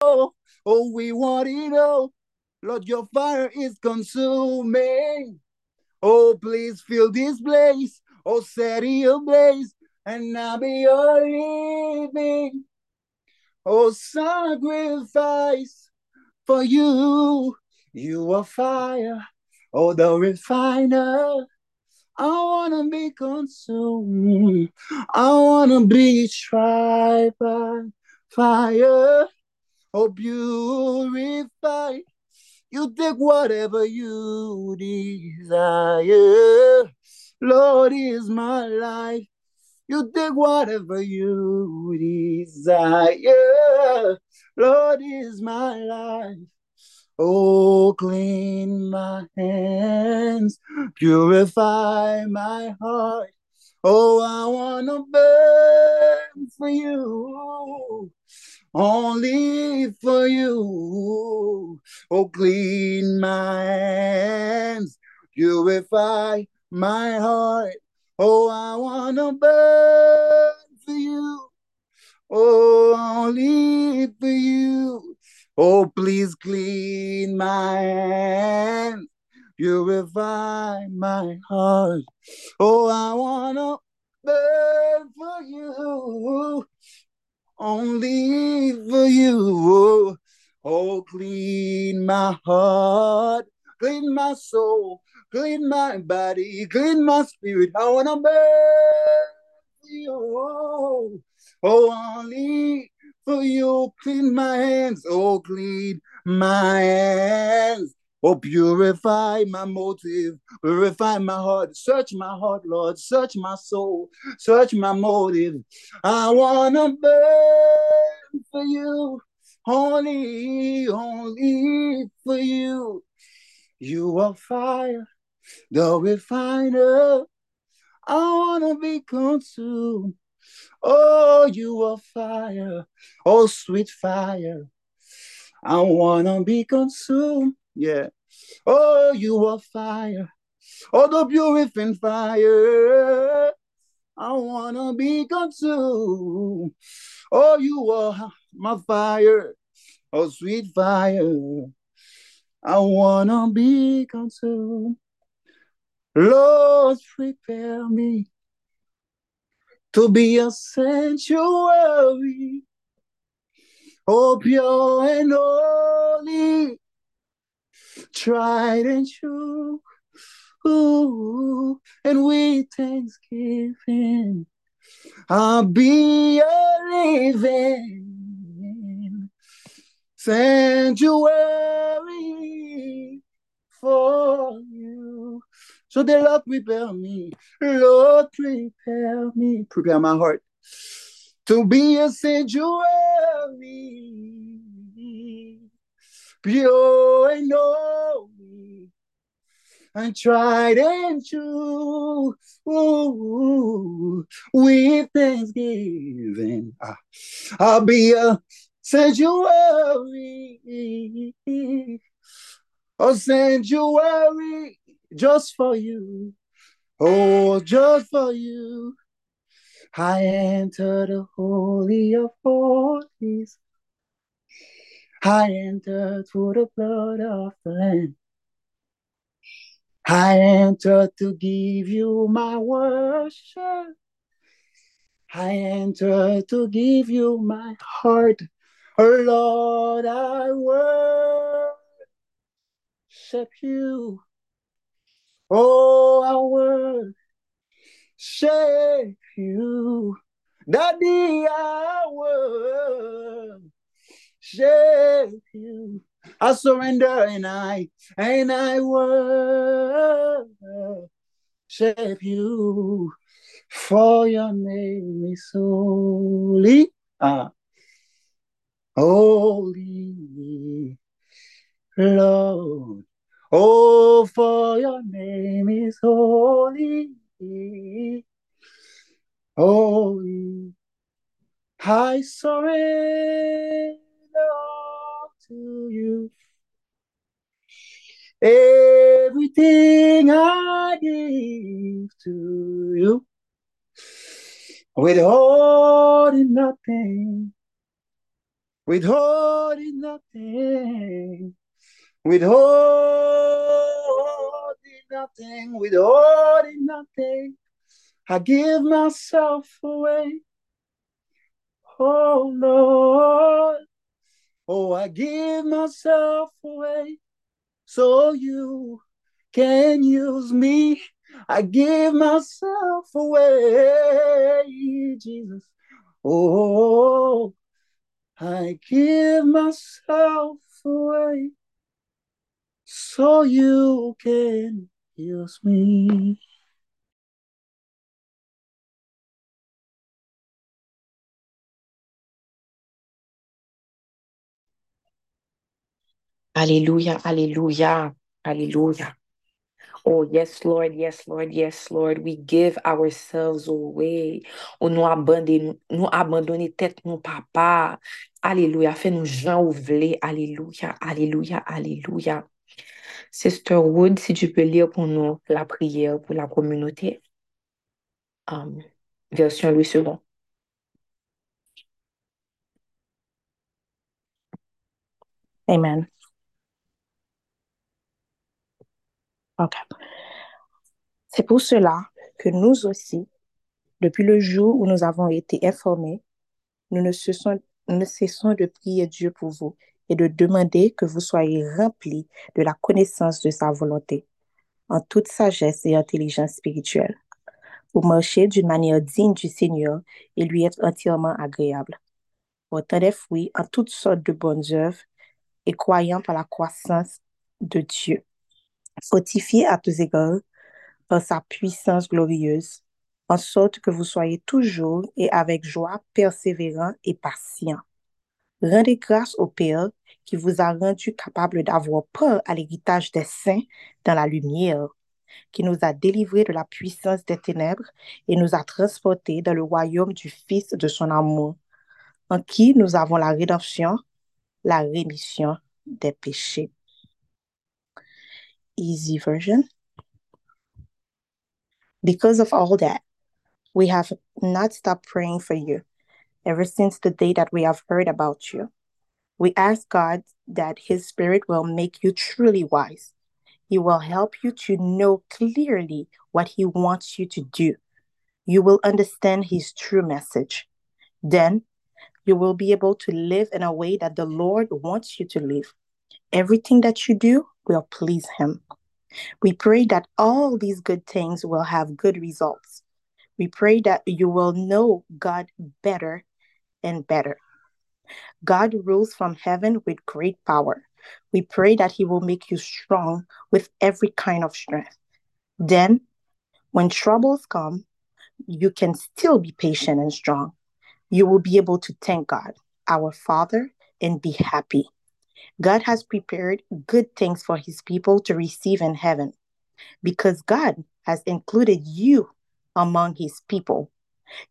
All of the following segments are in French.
Oh, oh, we want it all. Lord, your fire is consuming. Oh, please fill this place. Oh, set it ablaze. And now be your living. Oh, sacrifice for you. You are fire. Oh, the refiner. I wanna be consumed. I wanna be tried by fire. Oh, purify. You take whatever you desire. Lord is my life. You take whatever you desire. Lord is my life. Oh, clean my hands, purify my heart. Oh, I wanna burn for you, only for you. Oh, clean my hands, purify my heart. Oh, I wanna burn for you, oh, only for you. Oh, please clean my hands, purify my heart. Oh, I wanna burn for you, only for you. Oh, clean my heart, clean my soul, clean my body, clean my spirit. I wanna burn you. Oh, only for you. Clean my hands, oh, clean my hands. Oh, purify my motive, purify my heart, search my heart, Lord, search my soul, search my motive. I wanna burn for you, only, only for you. You are fire, the refiner. I wanna be consumed Oh, you are fire. Oh, sweet fire. I wanna be consumed. Yeah. Oh, you are fire. Oh, the purifying fire. I wanna be consumed. Oh, you are my fire. Oh, sweet fire. I wanna be consumed. Lord, prepare me to be a sanctuary, oh pure and holy, tried and true, Ooh, and with thanksgiving, I'll be a living sanctuary for you. So the Lord prepare me, Lord prepare me, prepare my heart to be a sanctuary, pure and holy, and tried and true, with thanksgiving. Ah, I'll be a sanctuary, a sanctuary just for you. Oh, just for you. I enter the holy of holies. I enter through the blood of the Lamb. I enter to give you my worship. I enter to give you my heart. Oh Lord, I worship you. Oh, I worship you. Daddy, I worship you. I surrender and I and I worship you. For your name is holy. Ah. Holy Lord. Oh, for your name is holy. Holy. I surrender to you. Everything I give to you. Withholding nothing. withholding nothing, withholding nothing, withholding nothing. I give myself away. Oh Lord, oh, I give myself away so you can use me. I give myself away, Jesus. Oh, I give myself away so you can use me. Alléluia, Alléluia, Alléluia. Oh, yes, Lord, yes, Lord, yes, Lord. We give ourselves away. Ou nou abandonne, nou abandonne tet nou papa. Alléluia, Fè nou jan ou vle. Alléluia, Alléluia, Alléluia. Sister Wood, si tu peux lire pour nous la prière pour la communauté. Um, version Louis II. Amen. C'est pour cela que nous aussi, depuis le jour où nous avons été informés, nous ne cessons, nous ne cessons de prier Dieu pour vous et de demander que vous soyez remplis de la connaissance de sa volonté, en toute sagesse et intelligence spirituelle, pour marcher d'une manière digne du Seigneur et lui être entièrement agréable, portant des fruits en toutes sortes de bonnes œuvres et croyant par la croissance de Dieu, fortifié à tous égards par sa puissance glorieuse, en sorte que vous soyez toujours et avec joie persévérants et patients. Rendez grâce au Père qui vous a rendu capable d'avoir peur à l'héritage des saints dans la lumière, qui nous a délivrés de la puissance des ténèbres et nous a transportés dans le royaume du Fils de son amour, en qui nous avons la rédemption, la rémission des péchés. Easy version. Because of all that, we have not stopped praying for you ever since the day that we have heard about you. We ask God that His Spirit will make you truly wise. He will help you to know clearly what He wants you to do. You will understand His true message. Then you will be able to live in a way that the Lord wants you to live. Everything that you do will please Him. We pray that all these good things will have good results. We pray that you will know God better and better. God rules from heaven with great power. We pray that He will make you strong with every kind of strength. Then, when troubles come, you can still be patient and strong. You will be able to thank God, our Father, and be happy. God has prepared good things for His people to receive in heaven because God has included you among His people.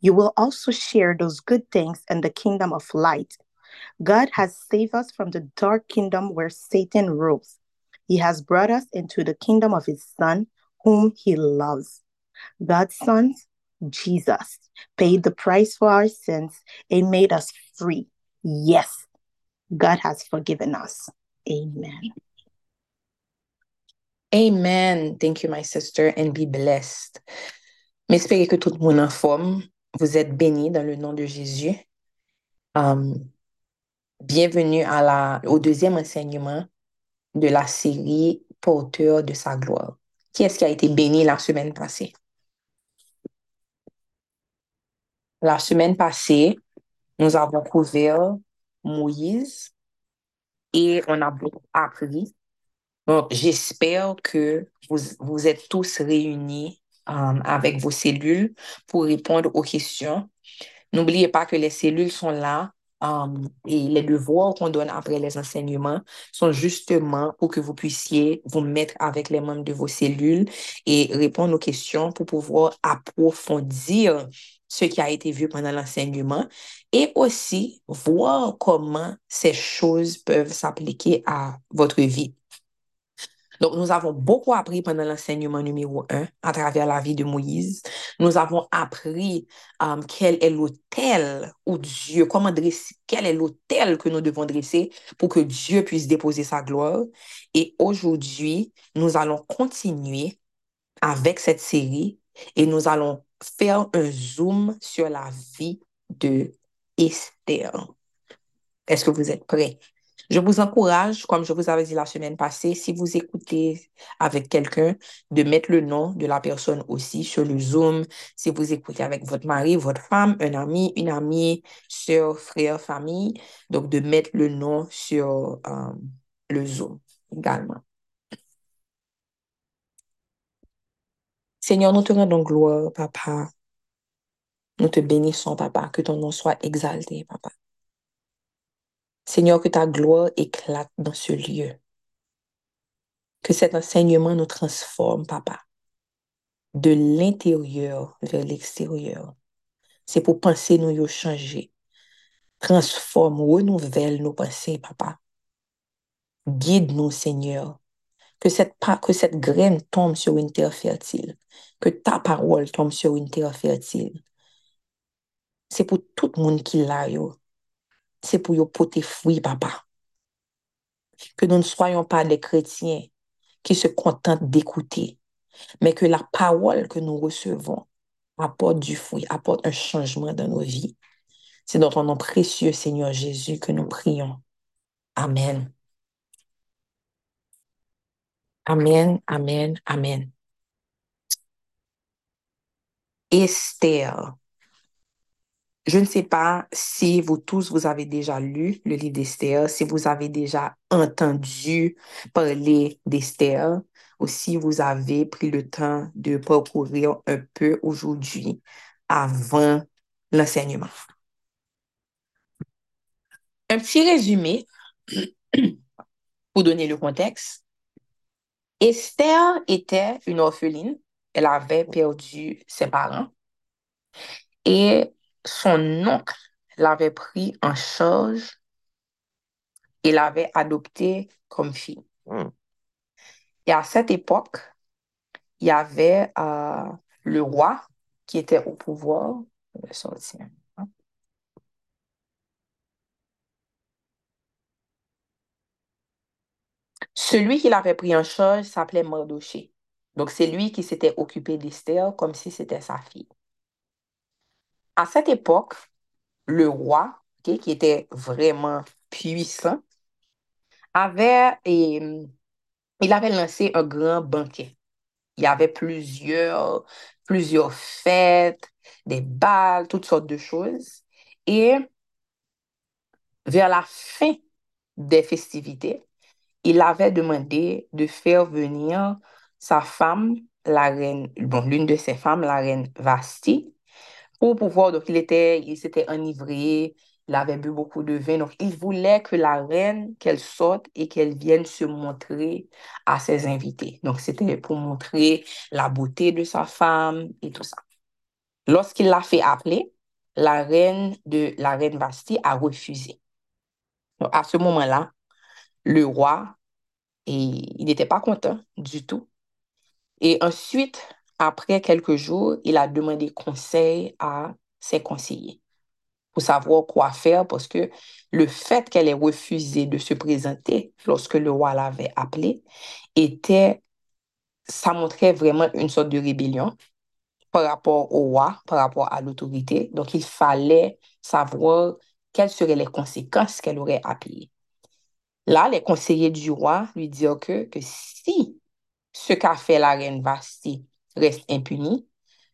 You will also share those good things in the kingdom of light. God has saved us from the dark kingdom where Satan rules. He has brought us into the kingdom of His Son, whom He loves. God's Son, Jesus, paid the price for our sins and made us free. Yes, God has forgiven us. Amen. Amen. Thank you, my sister, and be blessed. M'espérez que tout le monde en forme. Vous êtes bénis dans le nom de Jésus. Um, bienvenue à la, au deuxième enseignement de la série Porteur de sa gloire. Qui est-ce qui a été béni la semaine passée? La semaine passée, nous avons couvert Moïse et on a beaucoup appris. Donc, j'espère que vous, vous êtes tous réunis um, avec vos cellules pour répondre aux questions. N'oubliez pas que les cellules sont là um, et les devoirs qu'on donne après les enseignements sont justement pour que vous puissiez vous mettre avec les membres de vos cellules et répondre aux questions pour pouvoir approfondir ce qui a été vu pendant l'enseignement et aussi voir comment ces choses peuvent s'appliquer à votre vie. Donc, nous avons beaucoup appris pendant l'enseignement numéro un à travers la vie de Moïse. Nous avons appris um, quel est l'autel où Dieu, comment dresser, quel est l'autel que nous devons dresser pour que Dieu puisse déposer sa gloire. Et aujourd'hui, nous allons continuer avec cette série et nous allons faire un zoom sur la vie de Esther. Est-ce que vous êtes prêts? Je vous encourage, comme je vous avais dit la semaine passée, si vous écoutez avec quelqu'un, de mettre le nom de la personne aussi sur le Zoom. Si vous écoutez avec votre mari, votre femme, un ami, une amie, soeur, frère, famille, donc de mettre le nom sur euh, le Zoom également. Seigneur, nous te rendons gloire, papa. Nous te bénissons, papa, que ton nom soit exalté, papa. Seigneur, que ta gloire éclate dans ce lieu. Que cet enseignement nous transforme, papa, de l'intérieur vers l'extérieur. C'est pour penser nous changer. Transforme, renouvelle nos pensées, papa. Guide-nous, Seigneur. Que cette, que cette graine tombe sur une terre fertile. Que ta parole tombe sur une terre fertile. C'est pour tout le monde qui l'a, yo c'est pour y porter fruit, papa. Que nous ne soyons pas des chrétiens qui se contentent d'écouter, mais que la parole que nous recevons apporte du fruit, apporte un changement dans nos vies. C'est dans ton nom précieux, Seigneur Jésus, que nous prions. Amen. Amen, amen, amen. Esther. Je ne sais pas si vous tous, vous avez déjà lu le livre d'Esther, si vous avez déjà entendu parler d'Esther, ou si vous avez pris le temps de parcourir un peu aujourd'hui avant l'enseignement. Un petit résumé pour donner le contexte. Esther était une orpheline. Elle avait perdu ses parents. Et son oncle l'avait pris en charge et l'avait adopté comme fille. Hmm. Et à cette époque, il y avait euh, le roi qui était au pouvoir. Celui qui l'avait pris en charge s'appelait Mardoché. Donc, c'est lui qui s'était occupé d'Esther comme si c'était sa fille. À cette époque, le roi, qui était vraiment puissant, avait, il avait lancé un grand banquet. Il y avait plusieurs, plusieurs fêtes, des balles, toutes sortes de choses. Et vers la fin des festivités, il avait demandé de faire venir sa femme, la reine, bon, l'une de ses femmes, la reine Vasti, pour pouvoir, donc il était, il s'était enivré, il avait bu beaucoup de vin, donc il voulait que la reine, qu'elle sorte et qu'elle vienne se montrer à ses invités. Donc c'était pour montrer la beauté de sa femme et tout ça. Lorsqu'il l'a fait appeler, la reine de la reine Bastille a refusé. Donc à ce moment-là, le roi, et, il n'était pas content du tout. Et ensuite, après quelques jours, il a demandé conseil à ses conseillers pour savoir quoi faire parce que le fait qu'elle ait refusé de se présenter lorsque le roi l'avait appelée était, ça montrait vraiment une sorte de rébellion par rapport au roi, par rapport à l'autorité. Donc, il fallait savoir quelles seraient les conséquences qu'elle aurait appelées. Là, les conseillers du roi lui dirent que, si ce qu'a fait la reine Bastille reste impuni,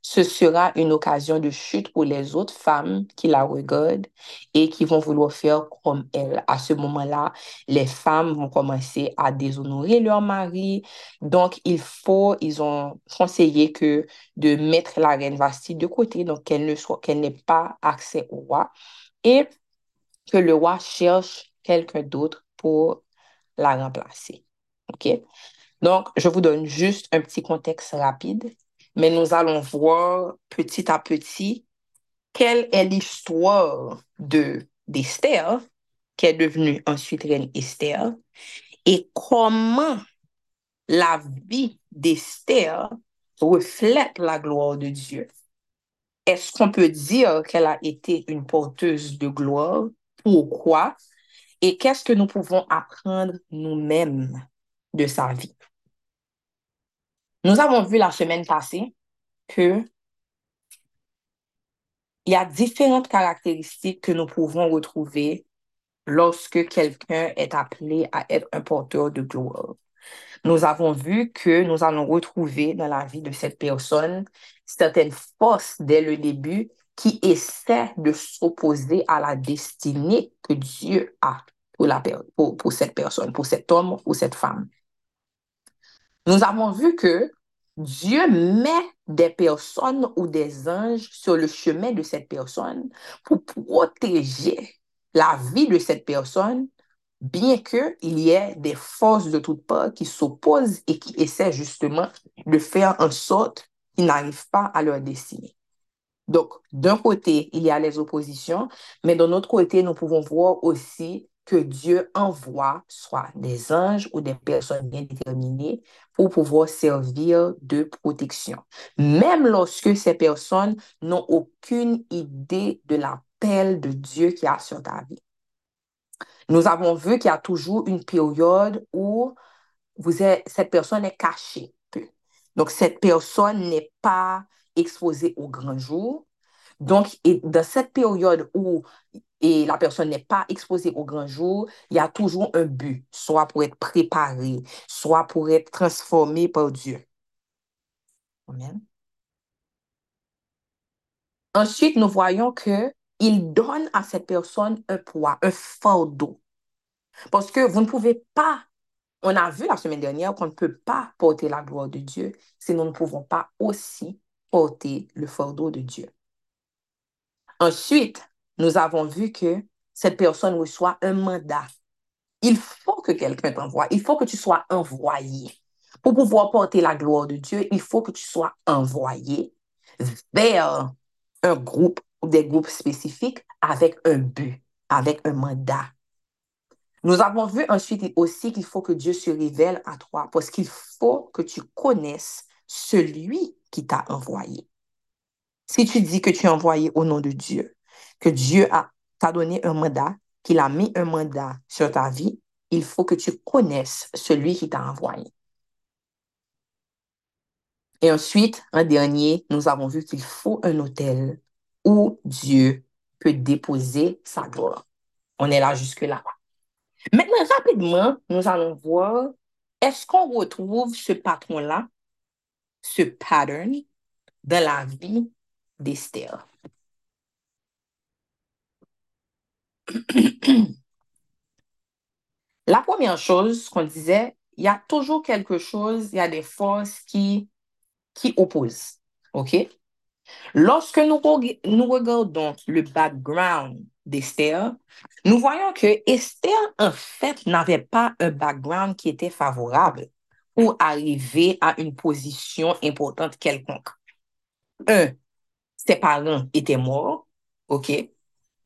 ce sera une occasion de chute pour les autres femmes qui la regardent et qui vont vouloir faire comme elle. À ce moment-là, les femmes vont commencer à déshonorer leur mari. Donc, il faut, ils ont conseillé que de mettre la reine Vasti de côté, donc qu'elle ne soit, qu'elle n'ait pas accès au roi et que le roi cherche quelqu'un d'autre pour la remplacer. OK? Donc, je vous donne juste un petit contexte rapide, mais nous allons voir petit à petit quelle est l'histoire de d'Esther, qui est devenue ensuite reine Esther, et comment la vie d'Esther reflète la gloire de Dieu. Est-ce qu'on peut dire qu'elle a été une porteuse de gloire? Pourquoi? Et qu'est-ce que nous pouvons apprendre nous-mêmes de sa vie? Nous avons vu la semaine passée que il y a différentes caractéristiques que nous pouvons retrouver lorsque quelqu'un est appelé à être un porteur de gloire. Nous avons vu que nous allons retrouver dans la vie de cette personne certaines forces dès le début qui essaient de s'opposer à la destinée que Dieu a pour cette personne, pour cet homme ou cette femme. Nous avons vu que Dieu met des personnes ou des anges sur le chemin de cette personne pour protéger la vie de cette personne, bien qu'il y ait des forces de toutes parts qui s'opposent et qui essaient justement de faire en sorte qu'ils n'arrivent pas à leur destinée. Donc, d'un côté, il y a les oppositions, mais d'un autre côté, nous pouvons voir aussi que Dieu envoie soit des anges ou des personnes bien déterminées pour pouvoir servir de protection. Même lorsque ces personnes n'ont aucune idée de l'appel de Dieu qui a sur ta vie. Nous avons vu qu'il y a toujours une période où cette personne est cachée. Donc, cette personne n'est pas exposée au grand jour. Donc, dans cette période où et la personne n'est pas exposée au grand jour, il y a toujours un but, soit pour être préparé, soit pour être transformé par Dieu. Amen. Ensuite, nous voyons que il donne à cette personne un poids, un fardeau. Parce que vous ne pouvez pas, on a vu la semaine dernière qu'on ne peut pas porter la gloire de Dieu si nous ne pouvons pas aussi porter le fardeau de Dieu. Ensuite, nous avons vu que cette personne reçoit un mandat. Il faut que quelqu'un t'envoie. Il faut que tu sois envoyé. Pour pouvoir porter la gloire de Dieu, il faut que tu sois envoyé vers un groupe ou des groupes spécifiques avec un but, avec un mandat. Nous avons vu ensuite aussi qu'il faut que Dieu se révèle à toi parce qu'il faut que tu connaisses celui qui t'a envoyé. Si tu dis que tu es envoyé au nom de Dieu, que Dieu t'a donné un mandat, qu'il a mis un mandat sur ta vie, il faut que tu connaisses celui qui t'a envoyé. Et ensuite, en dernier, nous avons vu qu'il faut un hôtel où Dieu peut déposer sa gloire. On est là jusque-là. Maintenant, rapidement, nous allons voir, est-ce qu'on retrouve ce patron-là, ce pattern, dans la vie d'Esther? La première chose qu'on disait, il y a toujours quelque chose, il y a des forces qui, opposent. OK? Lorsque nous, nous regardons le background d'Esther, nous voyons que Esther, en fait, n'avait pas un background qui était favorable pour arriver à une position importante quelconque. Un, ses parents étaient morts, OK?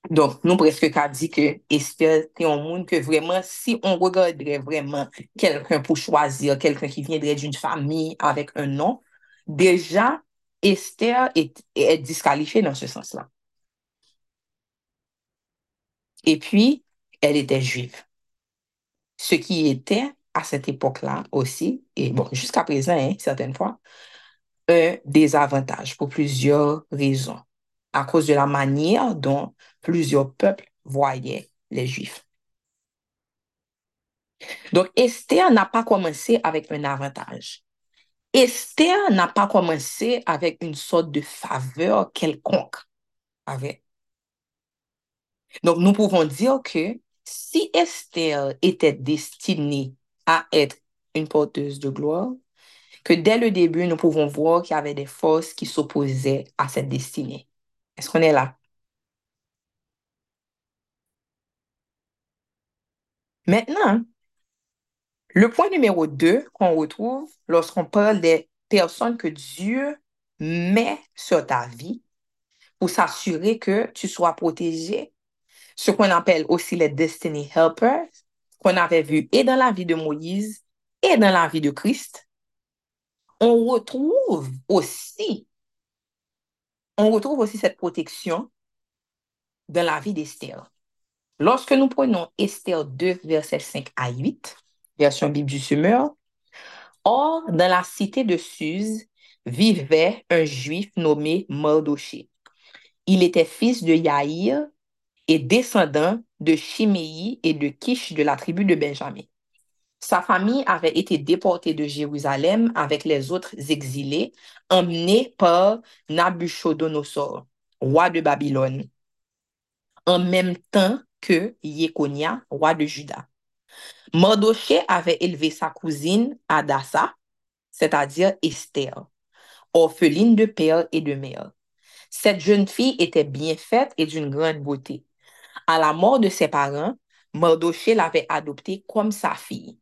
Donc, nous presque qu'a dit que Esther était un monde que vraiment, si on regarderait vraiment quelqu'un pour choisir, quelqu'un qui viendrait d'une famille avec un nom, déjà, Esther est, est disqualifiée dans ce sens-là. Et puis, elle était juive. Ce qui était, à cette époque-là aussi, et bon, jusqu'à présent, hein, certaines fois, un désavantage pour plusieurs raisons à cause de la manière dont plusieurs peuples voyaient les Juifs. Donc, Esther n'a pas commencé avec un avantage. Esther n'a pas commencé avec une sorte de faveur quelconque. Avec. Donc, nous pouvons dire que si Esther était destinée à être une porteuse de gloire, que dès le début, nous pouvons voir qu'il y avait des forces qui s'opposaient à cette destinée. Est-ce qu'on est là? Maintenant, le point numéro 2 qu'on retrouve lorsqu'on parle des personnes que Dieu met sur ta vie pour s'assurer que tu sois protégé, ce qu'on appelle aussi les Destiny Helpers, qu'on avait vu et dans la vie de Moïse et dans la vie de Christ, on retrouve aussi, on retrouve aussi cette protection dans la vie d'Esther. Lorsque nous prenons Esther 2, versets 5 à 8, version Bible du Semeur, Or, dans la cité de Suse vivait un juif nommé Mardoché. Il était fils de Yaïr et descendant de Chiméi et de Kish de la tribu de Benjamin. Sa famille avait été déportée de Jérusalem avec les autres exilés, emmenés par Nabuchodonosor, roi de Babylone, en même temps que Yekonia, roi de Juda. Mardoché avait élevé sa cousine Adassa, c'est-à-dire Esther, orpheline de père et de mère. Cette jeune fille était bien faite et d'une grande beauté. À la mort de ses parents, Mardoché l'avait adoptée comme sa fille.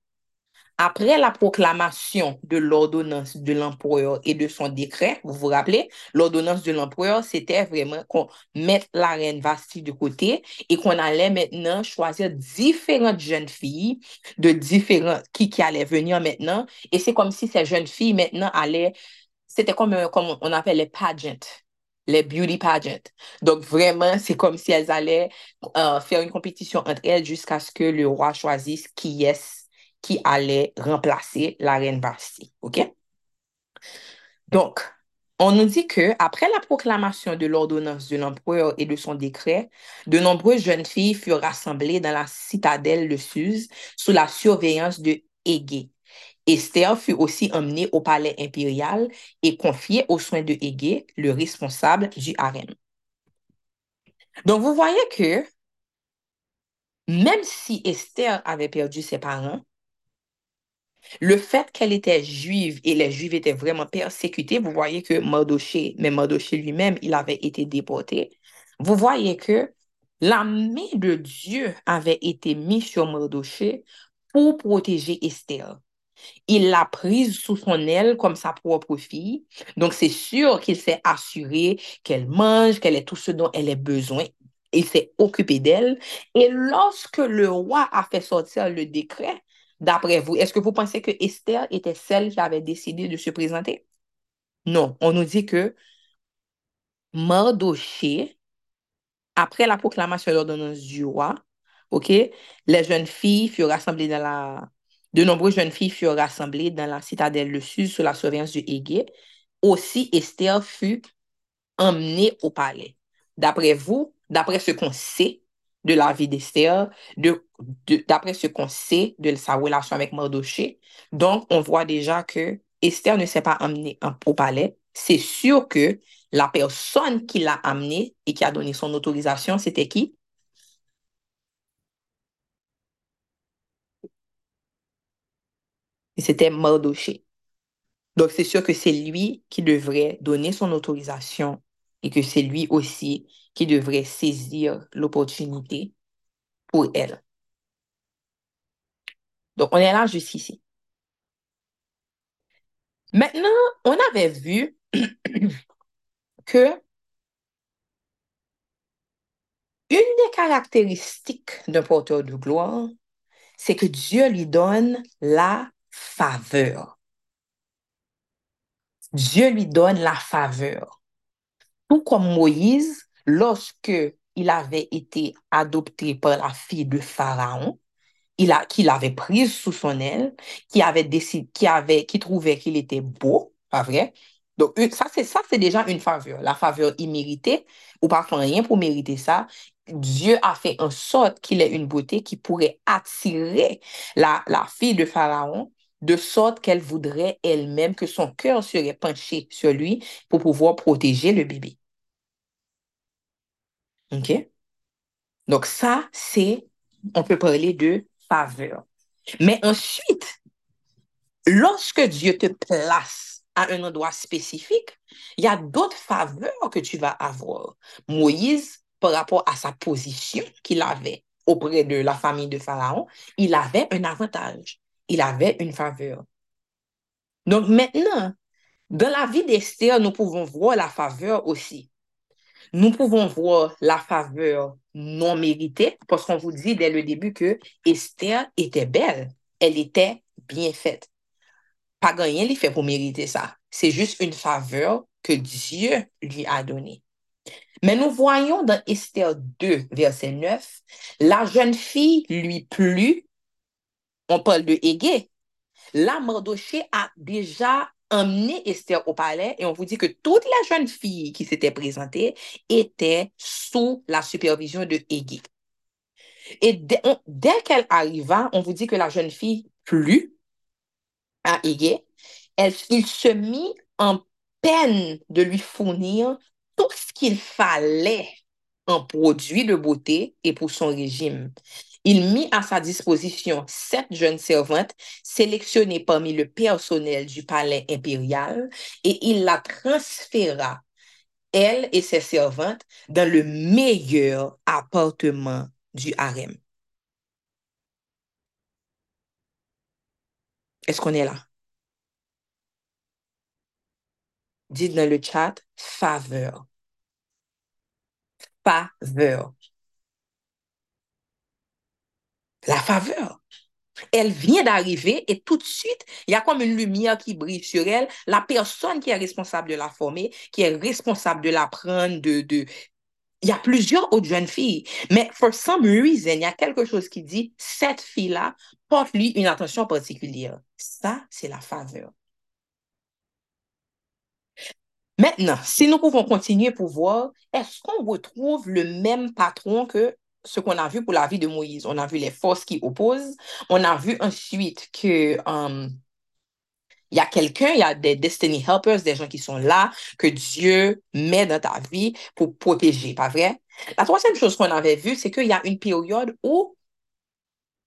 Après la proclamation de l'ordonnance de l'empereur et de son décret, vous vous rappelez, l'ordonnance de l'empereur, c'était vraiment qu'on mette la reine Vasti de côté et qu'on allait maintenant choisir différentes jeunes filles de différents qui, qui allaient venir maintenant. Et c'est comme si ces jeunes filles maintenant allaient, c'était comme, comme on appelle les pageants les beauty pageants. Donc, vraiment, c'est comme si elles allaient euh, faire une compétition entre elles jusqu'à ce que le roi choisisse qui est qui allait remplacer la reine Basti. OK? Donc, on nous dit que après la proclamation de l'ordonnance de l'empereur et de son décret, de nombreuses jeunes filles furent rassemblées dans la citadelle de Suse sous la surveillance de Égée. Esther fut aussi emmenée au palais impérial et confiée aux soins de Égée, le responsable du harem. Donc, vous voyez que même si Esther avait perdu ses parents, le fait qu'elle était juive et les juifs étaient vraiment persécutés, vous voyez que Mardoché, mais Mardoché lui-même, il avait été déporté. Vous voyez que la main de Dieu avait été mise sur Mardoché pour protéger Esther. Il l'a prise sous son aile comme sa propre fille. Donc, c'est sûr qu'il s'est assuré qu'elle mange, qu'elle ait tout ce dont elle a besoin. Il s'est occupé d'elle. Et lorsque le roi a fait sortir le décret, D'après vous, est-ce que vous pensez que Esther était celle qui avait décidé de se présenter? Non, on nous dit que Mardoché, après la proclamation de l'ordonnance du roi, les jeunes filles furent rassemblées dans la... De nombreuses jeunes filles furent rassemblées dans la citadelle de Sud sous la surveillance du Hégé. Aussi, Esther fut emmenée au palais. D'après vous, d'après ce qu'on sait, de la vie d'Esther, d'après ce qu'on sait de sa relation avec Mardoché. Donc, on voit déjà que Esther ne s'est pas amenée au palais. C'est sûr que la personne qui l'a amenée et qui a donné son autorisation, c'était qui? C'était Mardoché. Donc, c'est sûr que c'est lui qui devrait donner son autorisation et que c'est lui aussi qui devrait saisir l'opportunité pour elle. Donc, on est là juste ici. Maintenant, on avait vu que une des caractéristiques d'un porteur de gloire, c'est que Dieu lui donne la faveur. Dieu lui donne la faveur. Tout comme Moïse, lorsque il avait été adopté par la fille de Pharaon, qu'il avait prise sous son aile, qui avait décidé, qui avait, qui trouvait qu'il était beau, pas vrai? Donc, ça, c'est, ça, c'est déjà une faveur. La faveur imméritée, ou pas rien pour mériter ça. Dieu a fait en sorte qu'il ait une beauté qui pourrait attirer la, la fille de Pharaon, de sorte qu'elle voudrait elle-même que son cœur serait penché sur lui pour pouvoir protéger le bébé. OK? Donc ça, c'est, on peut parler de faveur. Mais ensuite, lorsque Dieu te place à un endroit spécifique, il y a d'autres faveurs que tu vas avoir. Moïse, par rapport à sa position qu'il avait auprès de la famille de Pharaon, il avait un avantage. Il avait une faveur. Donc maintenant, dans la vie d'Esther, nous pouvons voir la faveur aussi nous pouvons voir la faveur non méritée, parce qu'on vous dit dès le début que Esther était belle, elle était bien faite. pas gagné, il fait pour mériter ça. C'est juste une faveur que Dieu lui a donnée. Mais nous voyons dans Esther 2, verset 9, la jeune fille lui plut. On parle de Égé. Là, Mardoché a déjà emmené Esther au palais et on vous dit que toutes les jeunes filles qui s'étaient présentées étaient sous la supervision de Égé. Et dès, qu'elle arriva, on vous dit que la jeune fille plut à Égé. Elle, il se mit en peine de lui fournir tout ce qu'il fallait en produits de beauté et pour son régime. Il mit à sa disposition sept jeunes servantes sélectionnées parmi le personnel du palais impérial et il la transféra, elle et ses servantes, dans le meilleur appartement du harem. Est-ce qu'on est là? Dites dans le chat, faveur. Faveur. La faveur. Elle vient d'arriver et tout de suite, il y a comme une lumière qui brille sur elle. La personne qui est responsable de la former, qui est responsable de l'apprendre, de, de... Il y a plusieurs autres jeunes filles. Mais for some reason, il y a quelque chose qui dit, cette fille-là porte lui une attention particulière. Ça, c'est la faveur. Maintenant, si nous pouvons continuer pour voir, est-ce qu'on retrouve le même patron que ce qu'on a vu pour la vie de Moïse? On a vu les forces qui opposent. On a vu ensuite que um, il y a quelqu'un, il y a des destiny helpers, des gens qui sont là, que Dieu met dans ta vie pour protéger, pas vrai? La troisième chose qu'on avait vue, c'est qu'il y a une période où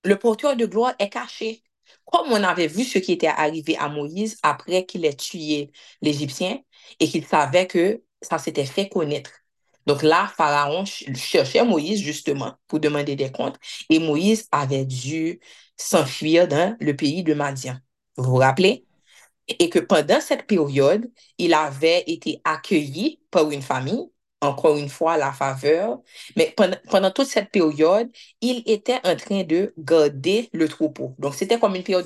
le porteur de gloire est caché. Comme on avait vu ce qui était arrivé à Moïse après qu'il ait tué l'Égyptien et qu'il savait que ça s'était fait connaître. Donc là, Pharaon cherchait Moïse justement pour demander des comptes et Moïse avait dû s'enfuir dans le pays de Madian. Vous vous rappelez? Et que pendant cette période, il avait été accueilli par une famille encore une fois, la faveur. Mais pendant, toute cette période, il était en train de garder le troupeau. Donc, c'était comme une période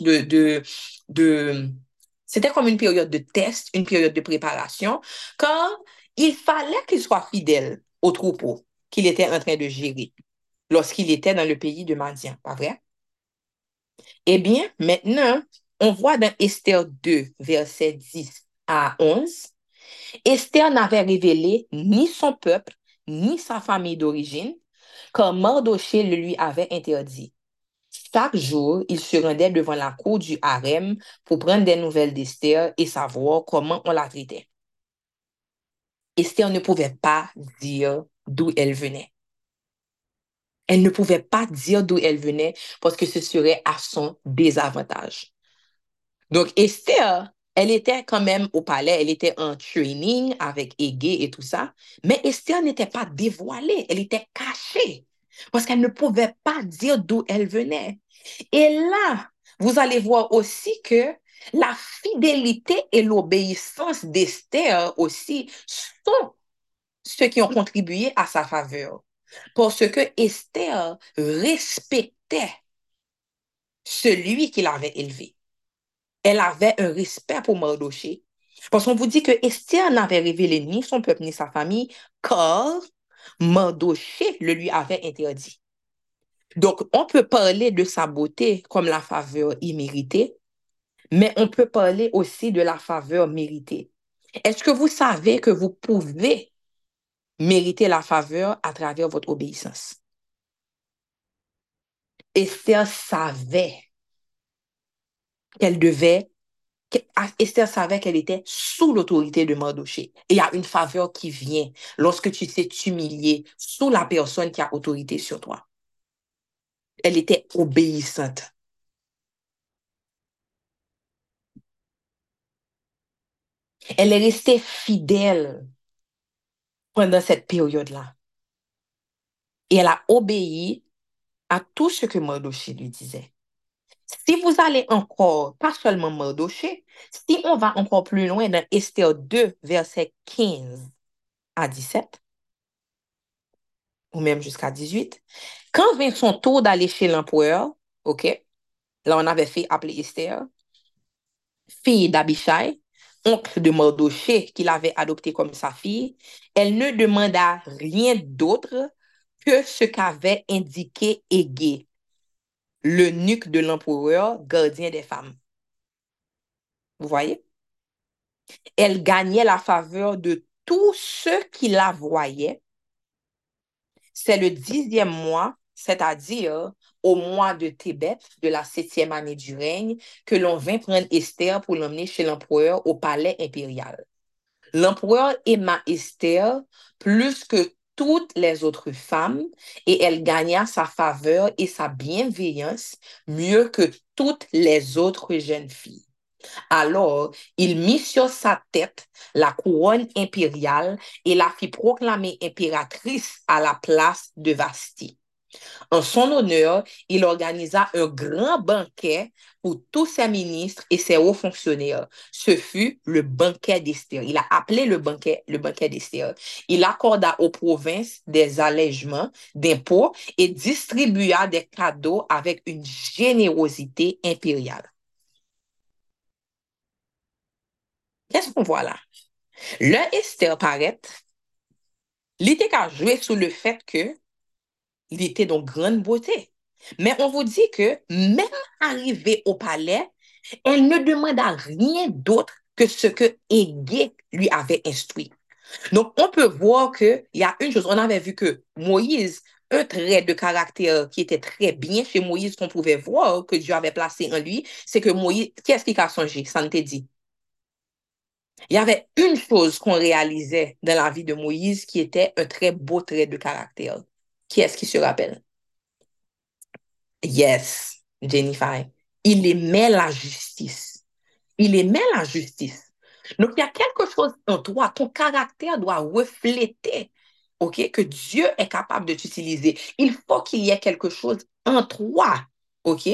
de, de, c'était comme une période de test, une période de préparation, quand il fallait qu'il soit fidèle au troupeau qu'il était en train de gérer lorsqu'il était dans le pays de Madian, pas vrai? Eh bien, maintenant, on voit dans Esther 2, verset 10 à 11, Esther n'avait révélé ni son peuple, ni sa famille d'origine, car Mardoché le lui avait interdit. Chaque jour, il se rendait devant la cour du harem pour prendre des nouvelles d'Esther et savoir comment on la traitait. Esther ne pouvait pas dire d'où elle venait. Elle ne pouvait pas dire d'où elle venait parce que ce serait à son désavantage. Donc, Esther elle était quand même au palais, elle était en training avec Égé et tout ça, mais Esther n'était pas dévoilée, elle était cachée parce qu'elle ne pouvait pas dire d'où elle venait. Et là, vous allez voir aussi que la fidélité et l'obéissance d'Esther aussi sont ceux qui ont contribué à sa faveur. Parce que Esther respectait celui qui l'avait élevé elle avait un respect pour Mardoché. Parce qu'on vous dit que Esther n'avait révélé ni son peuple ni sa famille, car Mardoché le lui avait interdit. Donc, on peut parler de sa beauté comme la faveur imméritée, mais on peut parler aussi de la faveur méritée. Est-ce que vous savez que vous pouvez mériter la faveur à travers votre obéissance? Esther savait qu'elle devait, ah, Esther savait qu'elle était sous l'autorité de Mardoché. Et il y a une faveur qui vient lorsque tu sais t'humilier sous la personne qui a autorité sur toi. Elle était obéissante. Elle est restée fidèle pendant cette période-là. Et elle a obéi à tout ce que Mardoché lui disait. Si vous allez encore, pas seulement Mardoché, si on va encore plus loin dans Esther 2, verset 15 à 17, ou même jusqu'à 18, quand vient son tour d'aller chez l'empereur, OK, là on avait fait appeler Esther, fille d'Abishai, oncle de Mardoché, qu'il avait adopté comme sa fille, elle ne demanda rien d'autre que ce qu'avait indiqué Égé, le nuque de l'empereur, gardien des femmes. Vous voyez? Elle gagnait la faveur de tous ceux qui la voyaient. C'est le dixième mois, c'est-à-dire au mois de Tébet, de la septième année du règne, que l'on vint prendre Esther pour l'emmener chez l'empereur au palais impérial. L'empereur aima Esther plus que toutes les autres femmes et elle gagna sa faveur et sa bienveillance mieux que toutes les autres jeunes filles. Alors, il mit sur sa tête la couronne impériale et la fit proclamer impératrice à la place de Vasti. En son honneur, il organisa un grand banquet pour tous ses ministres et ses hauts fonctionnaires. Ce fut le banquet d'Esther. Il a appelé le banquet le banquet d'Esther. Il accorda aux provinces des allègements d'impôts et distribua des cadeaux avec une générosité impériale. Qu'est-ce qu'on voit là? Le Esther paraît, l'idée qu'a joué sur le fait que il était de grande beauté. Mais on vous dit que même arrivée au palais, elle ne demanda rien d'autre que ce que Égé lui avait instruit. Donc, on peut voir qu'il y a une chose, on avait vu que Moïse, un trait de caractère qui était très bien chez Moïse, qu'on pouvait voir, que Dieu avait placé en lui, c'est que Moïse, qu'est-ce qu'il a changé? Ça te dit. Il y avait une chose qu'on réalisait dans la vie de Moïse qui était un très beau trait de caractère. Qui est-ce qui se rappelle? Yes, Jennifer. Il aimait la justice. Il aimait la justice. Donc, il y a quelque chose en toi, ton caractère doit refléter, OK, que Dieu est capable de t'utiliser. Il faut qu'il y ait quelque chose en toi, OK?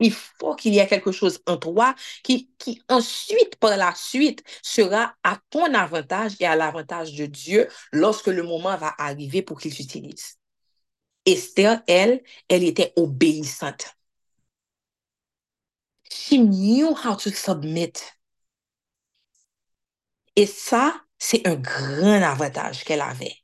Il faut qu'il y ait quelque chose en toi qui, qui ensuite, par la suite, sera à ton avantage et à l'avantage de Dieu lorsque le moment va arriver pour qu'il s'utilise. Esther, elle, elle était obéissante. She knew how to submit. Et ça, c'est un grand avantage qu'elle avait.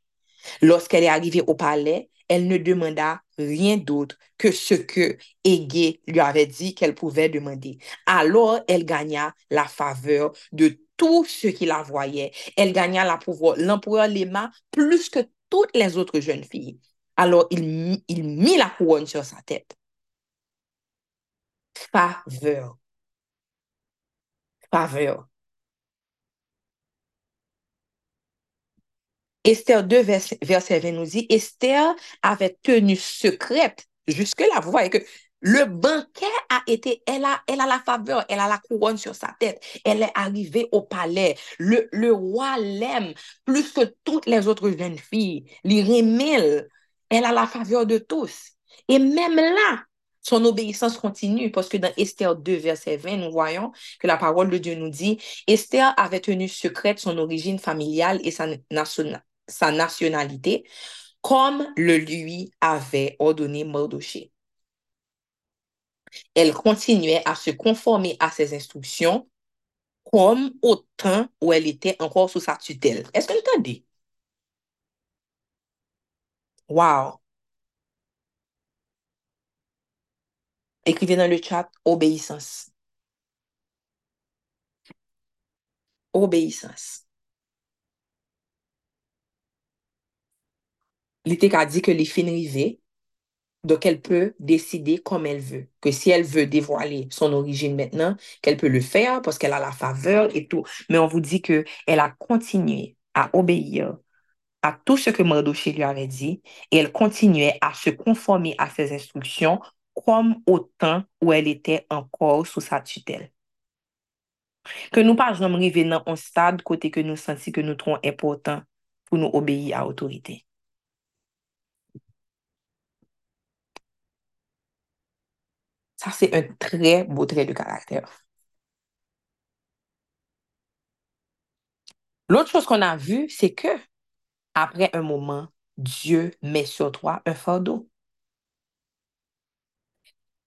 Lorsqu'elle est arrivée au palais, elle ne demanda rien d'autre que ce que Égé lui avait dit qu'elle pouvait demander. Alors, elle gagna la faveur de tous ceux qui la voyaient. Elle gagna la. L'empereur l'aima plus que toutes les autres jeunes filles. Alors, il, il mit la couronne sur sa tête. Faveur. Faveur. Esther 2, verset, 20 nous dit, Esther avait tenu secrète, jusque-là, vous voyez que le banquet a été, elle a, elle a la faveur, elle a la couronne sur sa tête, elle est arrivée au palais, le, le roi l'aime plus que toutes les autres jeunes filles, les remèles, elle a la faveur de tous. Et même là, son obéissance continue parce que dans Esther 2, verset 20, nous voyons que la parole de Dieu nous dit, Esther avait tenu secrète son origine familiale et sa, sa nationalité comme le lui avait ordonné Mardoché. Elle continuait à se conformer à ses instructions comme au temps où elle était encore sous sa tutelle. Est-ce que vous entendez? Wow. Écrivez dans le chat obéissance. Obéissance. L'été a dit que les fins rivées, donc elle peut décider comme elle veut. Que si elle veut dévoiler son origine maintenant, qu'elle peut le faire parce qu'elle a la faveur et tout. Mais on vous dit qu'elle a continué à obéir à tout ce que Mardoché lui avait dit et elle continuait à se conformer à ses instructions comme au temps où elle était encore sous sa tutelle. Que nous pas jamais arriver dans un stade côté que nous sentons que nous trouvons important pour nous obéir à l'autorité. Ça, c'est un très beau trait de caractère. L'autre chose qu'on a vu, c'est que après un moment, Dieu met sur toi un fardeau.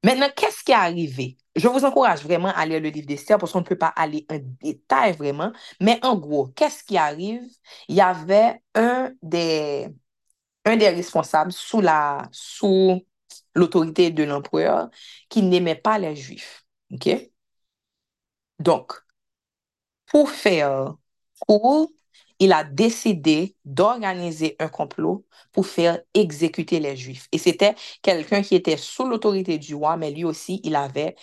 Maintenant, qu'est-ce qui est arrivé? Je vous encourage vraiment à lire le livre d'Esther parce qu'on ne peut pas aller en détail vraiment. Mais en gros, qu'est-ce qui arrive? Il y avait un des, responsables sous la, l'autorité de l'empereur qui n'aimait pas les Juifs. Donc, pour faire court, il a décidé d'organiser un complot pour faire exécuter les Juifs. Et c'était quelqu'un qui était sous l'autorité du roi, mais lui aussi, il avait,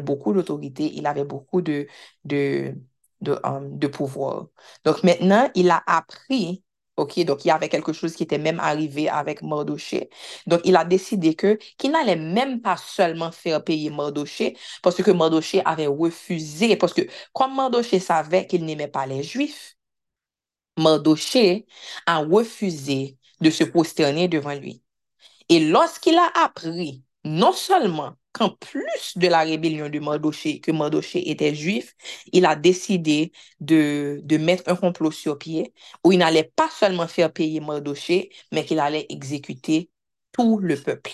beaucoup d'autorité, il avait beaucoup um, de pouvoir. Donc maintenant, il a appris OK, donc il y avait quelque chose qui était même arrivé avec Mardoché. Donc il a décidé que qu'il n'allait même pas seulement faire payer Mardoché parce que Mardoché avait refusé parce que comme Mardoché savait qu'il n'aimait pas les Juifs, Mardoché a refusé de se prosterner devant lui. Et lorsqu'il a appris non seulement plus de la rébellion de Mardoché, que Mardoché était juif, il a décidé de, de mettre un complot sur pied où il n'allait pas seulement faire payer Mardoché, mais qu'il allait exécuter tout le peuple.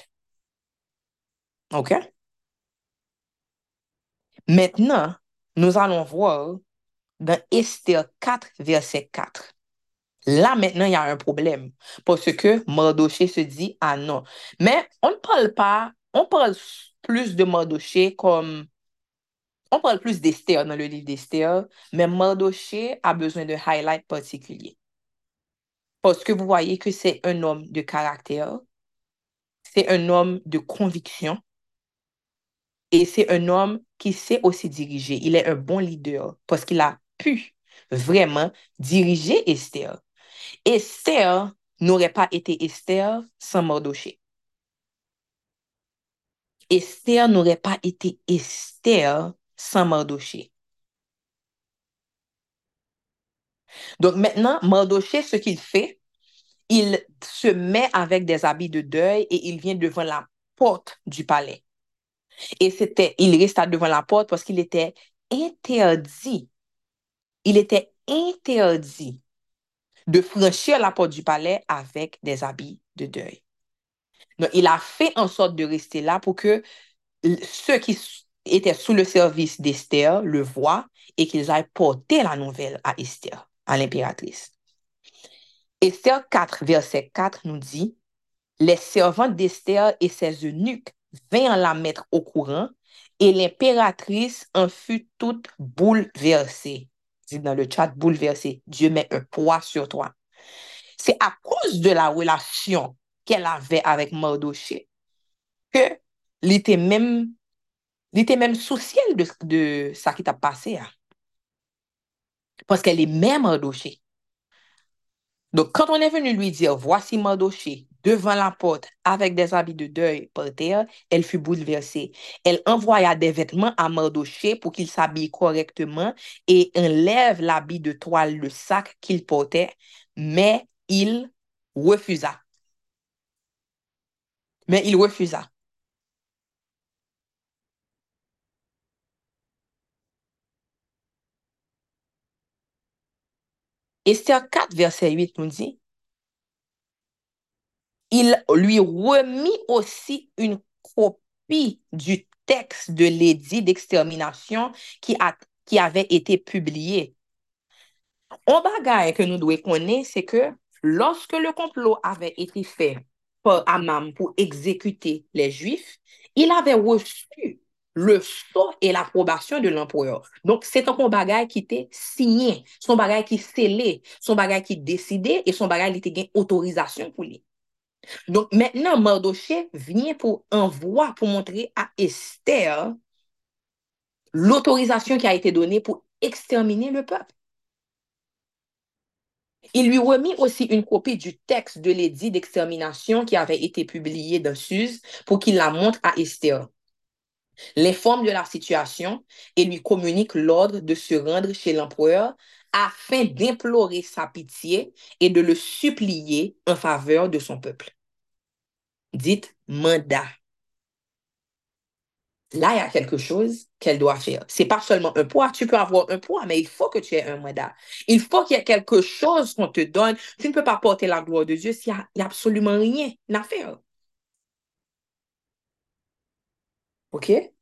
OK? Maintenant, nous allons voir dans Esther 4, verset 4. Là, maintenant, il y a un problème parce que Mardoché se dit, ah non. Mais on ne parle pas, on parle plus de Mardoché comme, on parle plus d'Esther dans le livre d'Esther, mais Mardoché a besoin de highlight particulier. Parce que vous voyez que c'est un homme de caractère, c'est un homme de conviction, et c'est un homme qui sait aussi diriger. Il est un bon leader parce qu'il a pu vraiment diriger Esther. Esther n'aurait pas été Esther sans Mardoché. Esther n'aurait pas été Esther sans Mardoché. Donc maintenant, Mardoché, ce qu'il fait, il se met avec des habits de deuil et il vient devant la porte du palais. Et c'était, il resta devant la porte parce qu'il était interdit. Il était interdit de franchir la porte du palais avec des habits de deuil. Donc, il a fait en sorte de rester là pour que ceux qui étaient sous le service d'Esther le voient et qu'ils aillent porter la nouvelle à Esther, à l'impératrice. Esther 4, verset 4 nous dit, les servantes d'Esther et ses eunuques vinrent la mettre au courant et l'impératrice en fut toute bouleversée dans le chat, bouleversé. Dieu met un poids sur toi. C'est à cause de la relation qu'elle avait avec Mardoché que était même, même soucié de, de ça qui t'a passé. Hein. Parce qu'elle est même Mardoché. Donc, quand on est venu lui dire, voici Mardoché devant la porte avec des habits de deuil par terre, elle fut bouleversée. Elle envoya des vêtements à Mardoché pour qu'il s'habille correctement et enlève l'habit de toile, le sac qu'il portait, mais il refusa. Mais il refusa. Esther 4, verset 8 nous dit, il lui remit aussi une copie du texte de l'édit d'extermination qui, qui avait été publié. Un bagage que nous devons connaître, c'est que lorsque le complot avait été fait Amam pour exécuter les Juifs, il avait reçu le sceau et l'approbation de l'empereur. Donc, c'est un bagage qui était signé, son bagage qui scellé, son bagage qui décidé et son bagage qui était autorisation pour lui. Donc, maintenant, Mardoché vient pour envoyer, pour montrer à Esther l'autorisation qui a été donnée pour exterminer le peuple. Il lui remit aussi une copie du texte de l'édit d'extermination qui avait été publié dans Suse pour qu'il la montre à Esther l'informe de la situation et lui communique l'ordre de se rendre chez l'empereur afin d'implorer sa pitié et de le supplier en faveur de son peuple. Dites mandat. Là, il y a quelque chose qu'elle doit faire. C'est pas seulement un poids. Tu peux avoir un poids, mais il faut que tu aies un mandat. Il faut qu'il y ait quelque chose qu'on te donne. Tu ne peux pas porter la gloire de Dieu s'il n'y a, absolument rien à faire. OK?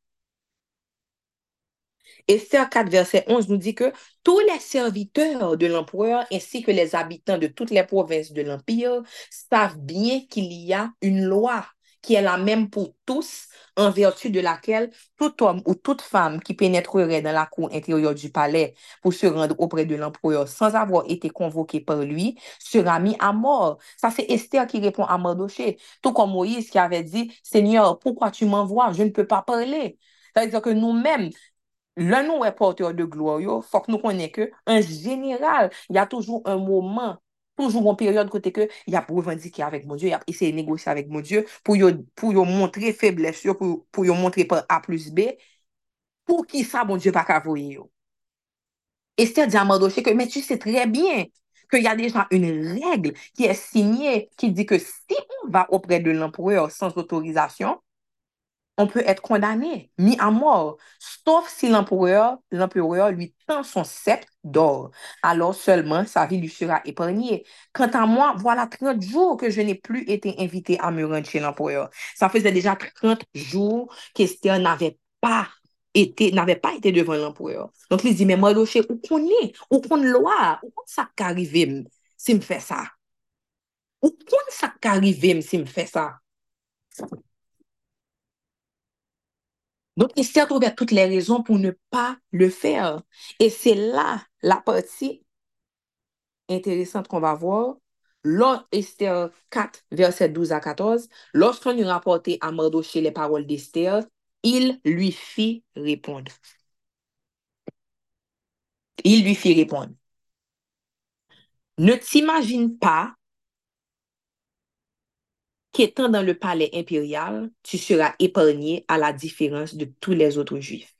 Esther 4, verset 11 nous dit que tous les serviteurs de l'empereur ainsi que les habitants de toutes les provinces de l'Empire savent bien qu'il y a une loi qui est la même pour tous, en vertu de laquelle tout homme ou toute femme qui pénétrerait dans la cour intérieure du palais pour se rendre auprès de l'empereur sans avoir été convoqué par lui sera mis à mort. Ça, c'est Esther qui répond à Mardoché, tout comme Moïse qui avait dit, Seigneur, pourquoi tu m'envoies? Je ne peux pas parler. C'est-à-dire que nous-mêmes, l'un nous est porteur de gloire, il faut que nous connaissions que, en général, il y a toujours un moment Toujou bon peryode kote ke, y ap revandike avèk mon Diyo, y ap eseye negosye avèk mon Diyo, pou yo, yo montre febles yo, pou, pou yo montre par A plus B, pou ki sa mon Diyo pa kavoye yo. Esther Diamandoche que, mais tu sais très bien qu'il y a déjà une règle qui est signée qui dit que si on va auprès de l'empereur sans autorisation, on peut être condamné, mis à mort, sauf si l'empereur, l'empereur lui tend son sceptre d'or. Alors seulement sa vie lui sera épargnée. Quant à moi, voilà 30 jours que je n'ai plus été invité à me rendre chez l'empereur. Ça faisait déjà 30 jours qu'Esther n'avait pas été, n'avait pas été devant l'empereur. Donc, il dit, mais moi, où qu'on est, où qu'on loi, où qu'on ça qu'arrive si me fait ça? Où qu'on ça qu'arrive si me fait ça? Donc, Esther trouvait toutes les raisons pour ne pas le faire. Et c'est là la partie intéressante qu'on va voir. Lors Esther 4, verset 12 à 14, lorsqu'on lui rapportait à Mardoché les paroles d'Esther, il lui fit répondre. Il lui fit répondre. Ne t'imagine pas qu'étant dans le palais impérial, tu seras épargné à la différence de tous les autres juifs.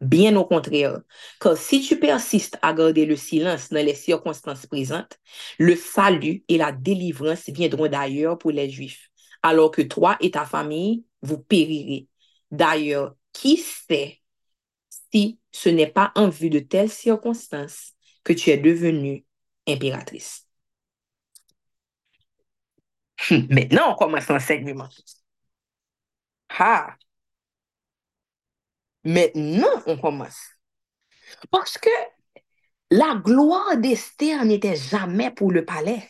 Bien au contraire, car si tu persistes à garder le silence dans les circonstances présentes, le salut et la délivrance viendront d'ailleurs pour les juifs, alors que toi et ta famille, vous périrez. D'ailleurs, qui sait si ce n'est pas en vue de telles circonstances que tu es devenue impératrice? Hmm. Maintenant, on commence l'enseignement. Ha! Maintenant, on commence. Parce que la gloire d'Esther n'était jamais pour le palais.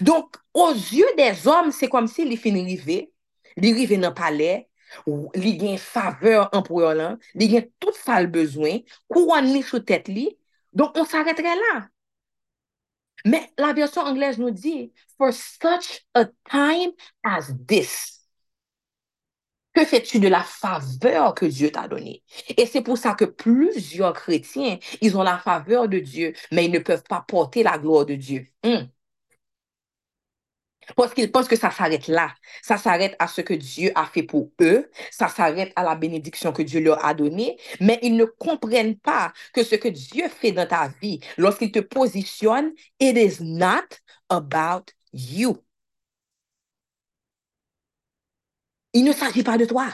Donc, aux yeux des hommes, c'est comme si les fin rivés, les rivés dans le palais, li gen faveur empereur lan, li gen tout sa l bezwen, kouan li sou tèt li, donk on s'arrêterait la. Mais la version anglaise nous dit, for such a time as this. Que fais-tu de la faveur que Dieu t'a donnée? Et c'est pour ça que plusieurs chrétiens, ils ont la faveur de Dieu, mais ils ne peuvent pas porter la gloire de Dieu. Hmm. Parce qu'ils pensent que ça s'arrête là. Ça s'arrête à ce que Dieu a fait pour eux. Ça s'arrête à la bénédiction que Dieu leur a donnée. Mais ils ne comprennent pas que ce que Dieu fait dans ta vie, lorsqu'il te positionne, it is not about you. Il ne s'agit pas de toi.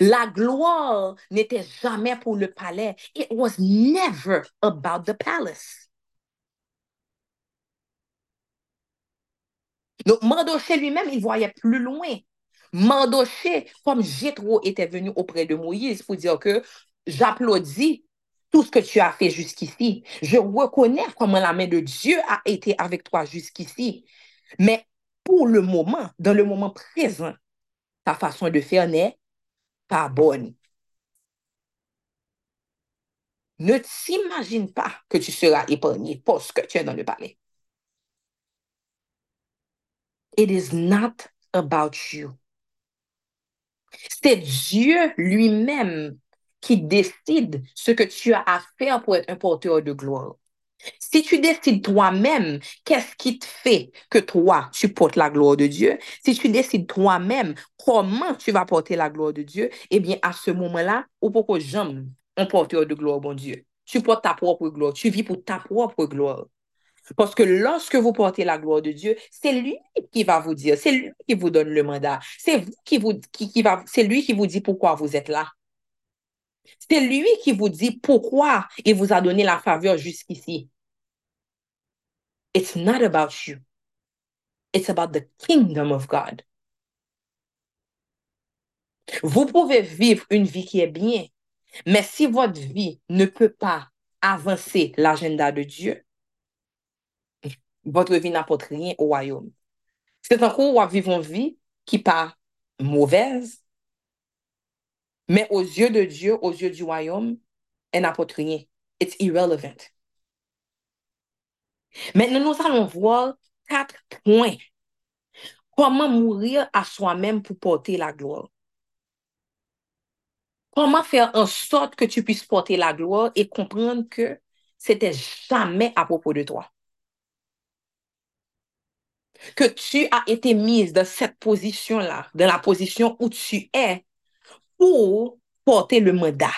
La gloire n'était jamais pour le palais. It was never about the palace. Donc, Mandoché lui-même, il voyait plus loin. Mandoché, comme Jétro était venu auprès de Moïse pour dire que j'applaudis tout ce que tu as fait jusqu'ici. Je reconnais comment la main de Dieu a été avec toi jusqu'ici. Mais pour le moment, dans le moment présent, ta façon de faire n'est pas bonne. Ne t'imagine pas que tu seras épargné parce que tu es dans le palais. it is not about you. C'est Dieu lui-même qui décide ce que tu as à faire pour être un porteur de gloire. Si tu décides toi-même qu'est-ce qui te fait que toi, tu portes la gloire de Dieu, si tu décides toi-même comment tu vas porter la gloire de Dieu, eh bien, à ce moment-là, ou pourquoi j'aime un porteur de gloire, bon Dieu? Tu portes ta propre gloire, tu vis pour ta propre gloire. Parce que lorsque vous portez la gloire de Dieu, c'est lui qui va vous dire, c'est lui qui vous donne le mandat, c'est qui vous, qui, va, c'est lui qui vous dit pourquoi vous êtes là. C'est lui qui vous dit pourquoi il vous a donné la faveur jusqu'ici. It's not about you. It's about the kingdom of God. Vous pouvez vivre une vie qui est bien, mais si votre vie ne peut pas avancer l'agenda de Dieu, votre vie n'apporte rien au royaume. C'est un coup où vivre une vie qui pas mauvaise, mais aux yeux de Dieu, aux yeux du royaume, elle n'apporte rien. It's irrelevant. Maintenant, nous allons voir quatre points. Comment mourir à soi-même pour porter la gloire? Comment faire en sorte que tu puisses porter la gloire et comprendre que c'était jamais à propos de toi? Que tu as été mise dans cette position-là, dans la position où tu es, pour porter le mandat.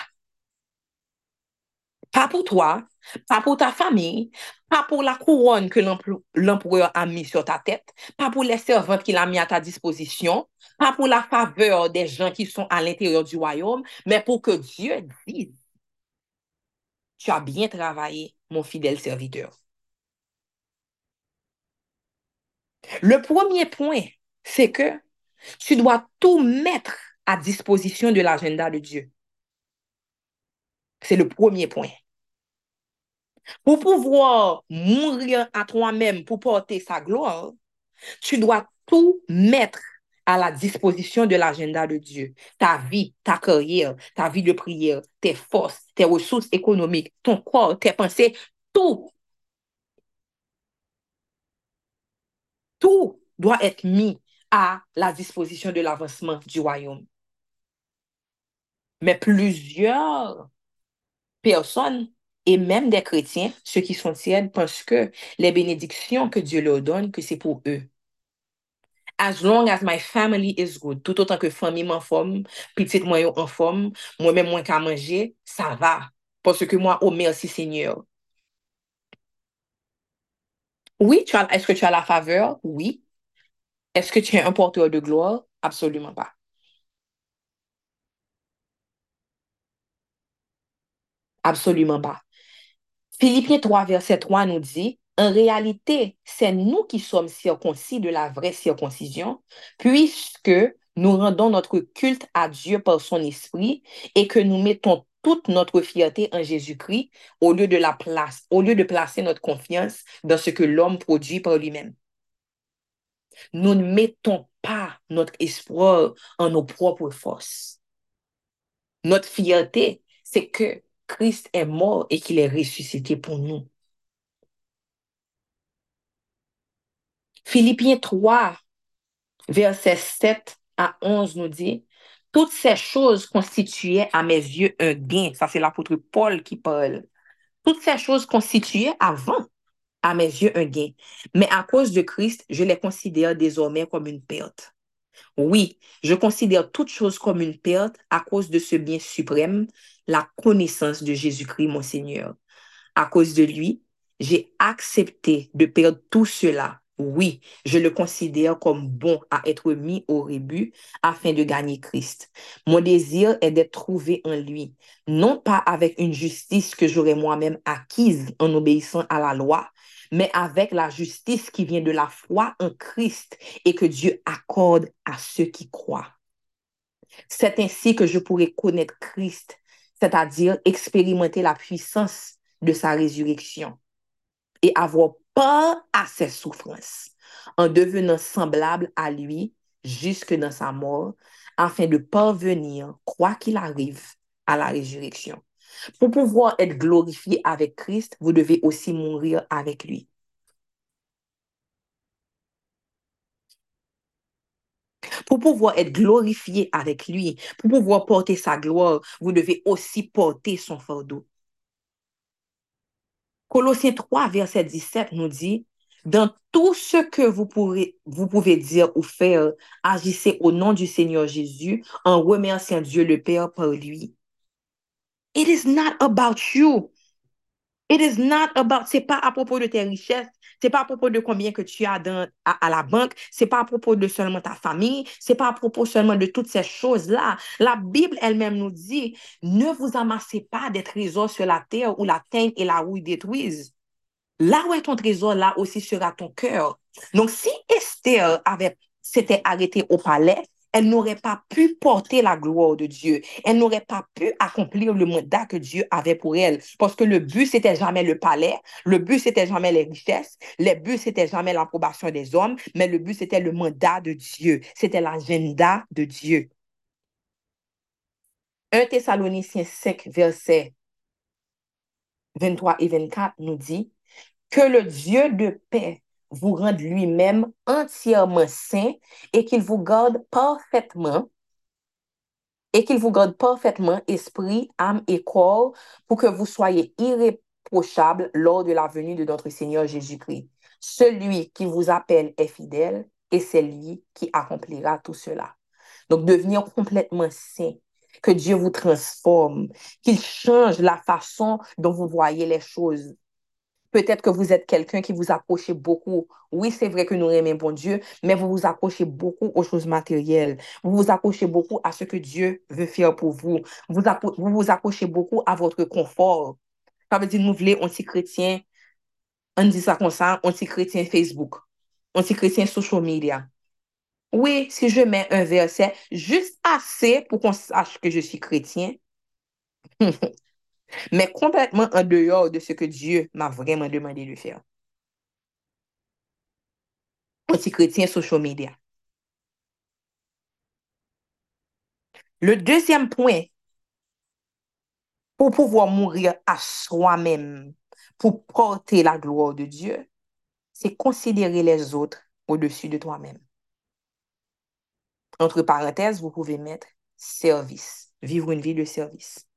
Pas pour toi, pas pour ta famille, pas pour la couronne que l'empereur a mis sur ta tête, pas pour les servantes qu'il a mis à ta disposition, pas pour la faveur des gens qui sont à l'intérieur du royaume, mais pour que Dieu dise, tu as bien travaillé, mon fidèle serviteur. Le premier point, c'est que tu dois tout mettre à disposition de l'agenda de Dieu. C'est le premier point. Pour pouvoir mourir à toi-même pour porter sa gloire, tu dois tout mettre à la disposition de l'agenda de Dieu. Ta vie, ta carrière, ta vie de prière, tes forces, tes ressources économiques, ton corps, tes pensées, tout. Tout doit être mis à la disposition de l'avancement du royaume. Mais plusieurs personnes et même des chrétiens, ceux qui sont tièdes, pensent que les bénédictions que Dieu leur donne, que c'est pour eux. As long as my family is good, tout autant que famille m'en forme, petite moi en forme, moi-même moins qu'à manger, ça va. Parce que moi, oh merci Seigneur. Oui, est-ce que tu as la faveur? Oui. Est-ce que tu es un porteur de gloire? Absolument pas. Absolument pas. Philippiens 3, verset 3 nous dit, en réalité, c'est nous qui sommes circoncis de la vraie circoncision, puisque nous rendons notre culte à Dieu par son esprit et que nous mettons toute notre fierté en Jésus-Christ au lieu de la place, au lieu de placer notre confiance dans ce que l'homme produit par lui-même. Nous ne mettons pas notre espoir en nos propres forces. Notre fierté, c'est que Christ est mort et qu'il est ressuscité pour nous. Philippiens 3, versets 7 à 11 nous dit, Toutes ces choses constituaient à mes yeux un gain. Ça, c'est l'apôtre Paul qui parle. Toutes ces choses constituaient avant à mes yeux un gain. Mais à cause de Christ, je les considère désormais comme une perte. Oui, je considère toutes choses comme une perte à cause de ce bien suprême, la connaissance de Jésus-Christ, mon Seigneur. À cause de lui, j'ai accepté de perdre tout cela. Oui, je le considère comme bon à être mis au rebut afin de gagner Christ. Mon désir est d'être trouvé en lui, non pas avec une justice que j'aurais moi-même acquise en obéissant à la loi, mais avec la justice qui vient de la foi en Christ et que Dieu accorde à ceux qui croient. C'est ainsi que je pourrais connaître Christ, c'est-à-dire expérimenter la puissance de sa résurrection et avoir à ses souffrances en devenant semblable à lui jusque dans sa mort, afin de parvenir, quoi qu'il arrive, à la résurrection. Pour pouvoir être glorifié avec Christ, vous devez aussi mourir avec lui. Pour pouvoir être glorifié avec lui, pour pouvoir porter sa gloire, vous devez aussi porter son fardeau. Colossiens 3, verset 17 nous dit, dans tout ce que vous, pourrez, vous pouvez dire ou faire, agissez au nom du Seigneur Jésus en remerciant Dieu le Père par lui. It is not about you. It is not about, c'est pas à propos de tes richesses, c'est pas à propos de combien que tu as dans, à, la banque, c'est pas à propos de seulement ta famille, c'est pas à propos seulement de toutes ces choses-là. La Bible elle-même nous dit, ne vous amassez pas des trésors sur la terre où la teigne et la rouille détruisent. Là où est ton trésor, là aussi sera ton cœur. Donc, si Esther avait, s'était arrêtée au palais, elle n'aurait pas pu porter la gloire de Dieu. Elle n'aurait pas pu accomplir le mandat que Dieu avait pour elle. Parce que le but, c'était jamais le palais. Le but, c'était jamais les richesses. Le but, c'était jamais l'approbation des hommes. Mais le but, c'était le mandat de Dieu. C'était l'agenda de Dieu. 1 Thessaloniciens 5, versets 23 et 24 nous dit que le Dieu de paix vous rende lui-même entièrement saint et qu'il vous garde parfaitement et qu'il vous garde parfaitement esprit, âme et corps pour que vous soyez irréprochables lors de la venue de notre Seigneur Jésus-Christ. Celui qui vous appelle est fidèle et c'est lui qui accomplira tout cela. Donc, devenir complètement saint, que Dieu vous transforme, qu'il change la façon dont vous voyez les choses. Peut-être que vous êtes quelqu'un qui vous accrochez beaucoup. Oui, c'est vrai que nous aimons bon Dieu, mais vous vous accrochez beaucoup aux choses matérielles. Vous vous accrochez beaucoup à ce que Dieu veut faire pour vous. Vous vous, vous accrochez beaucoup à votre confort. Ça veut dire, nous voulons anti-chrétien, on dit ça comme ça, anti-chrétien Facebook, anti-chrétien social media. Oui, si je mets un verset juste assez pour qu'on sache que je suis chrétien, mais complètement en dehors de ce que Dieu m'a vraiment demandé de faire. Anti-chrétien social media. Le deuxième point, pour pouvoir mourir à soi-même, pour porter la gloire de Dieu, c'est considérer les autres au-dessus de toi-même. Entre parenthèses, vous pouvez mettre service, vivre une vie de service.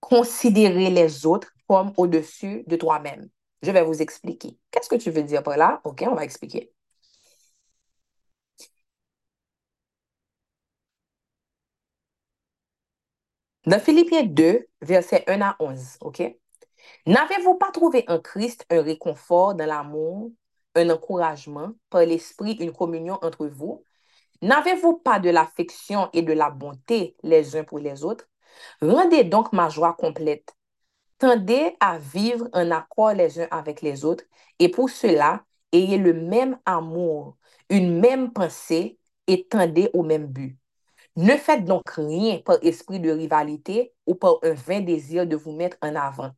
Considérer les autres comme au-dessus de toi-même. Je vais vous expliquer. Qu'est-ce que tu veux dire par là? OK, on va expliquer. Dans Philippiens 2, versets 1 à 11, OK? N'avez-vous pas trouvé en Christ un réconfort dans l'amour, un encouragement, par l'esprit, une communion entre vous? N'avez-vous pas de l'affection et de la bonté les uns pour les autres? Rendez donc ma joie complète. Tendez à vivre en accord les uns avec les autres et pour cela, ayez le même amour, une même pensée et tendez au même but. Ne faites donc rien par esprit de rivalité ou par un vain désir de vous mettre en avant.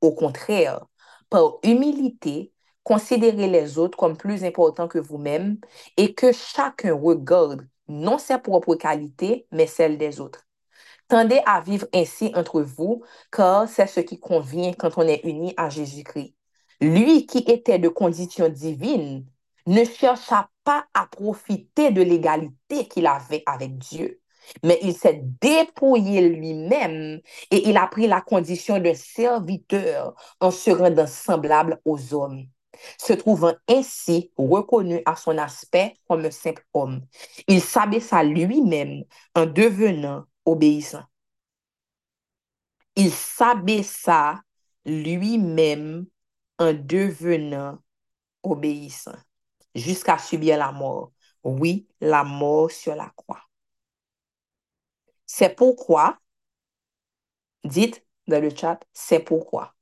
Au contraire, par humilité, considérez les autres comme plus importants que vous-même et que chacun regarde non ses propres qualités, mais celles des autres. Tendez à vivre ainsi entre vous, car c'est ce qui convient quand on est uni à Jésus-Christ. Lui qui était de condition divine ne chercha pas à profiter de l'égalité qu'il avait avec Dieu, mais il s'est dépouillé lui-même et il a pris la condition d'un serviteur en se rendant semblable aux hommes se trouvant ainsi reconnu à son aspect comme un simple homme. Il s'abaissa lui-même en devenant obéissant. Il s'abaissa lui-même en devenant obéissant jusqu'à subir la mort. Oui, la mort sur la croix. C'est pourquoi, dites dans le chat, c'est pourquoi.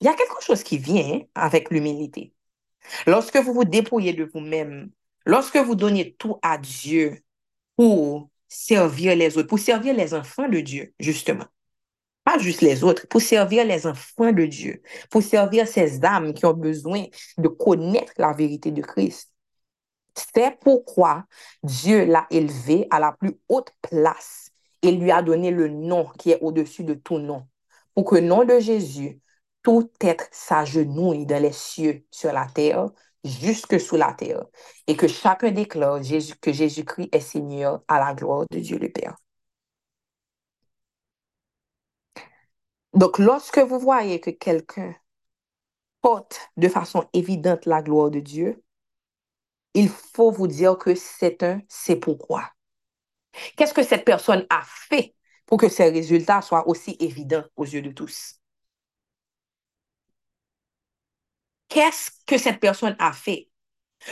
Il y a quelque chose qui vient avec l'humilité. Lorsque vous vous dépouillez de vous-même, lorsque vous donnez tout à Dieu pour servir les autres, pour servir les enfants de Dieu, justement. Pas juste les autres, pour servir les enfants de Dieu, pour servir ces âmes qui ont besoin de connaître la vérité de Christ. C'est pourquoi Dieu l'a élevé à la plus haute place et lui a donné le nom qui est au-dessus de tout nom, pour que nom de Jésus, tout être s'agenouille dans les cieux, sur la terre, jusque sous la terre, et que chacun déclare que Jésus-Christ est Seigneur à la gloire de Dieu le Père. Donc, lorsque vous voyez que quelqu'un porte de façon évidente la gloire de Dieu, il faut vous dire que c'est un c'est pourquoi. Qu'est-ce que cette personne a fait pour que ces résultats soient aussi évidents aux yeux de tous? Qu'est-ce que cette personne a fait?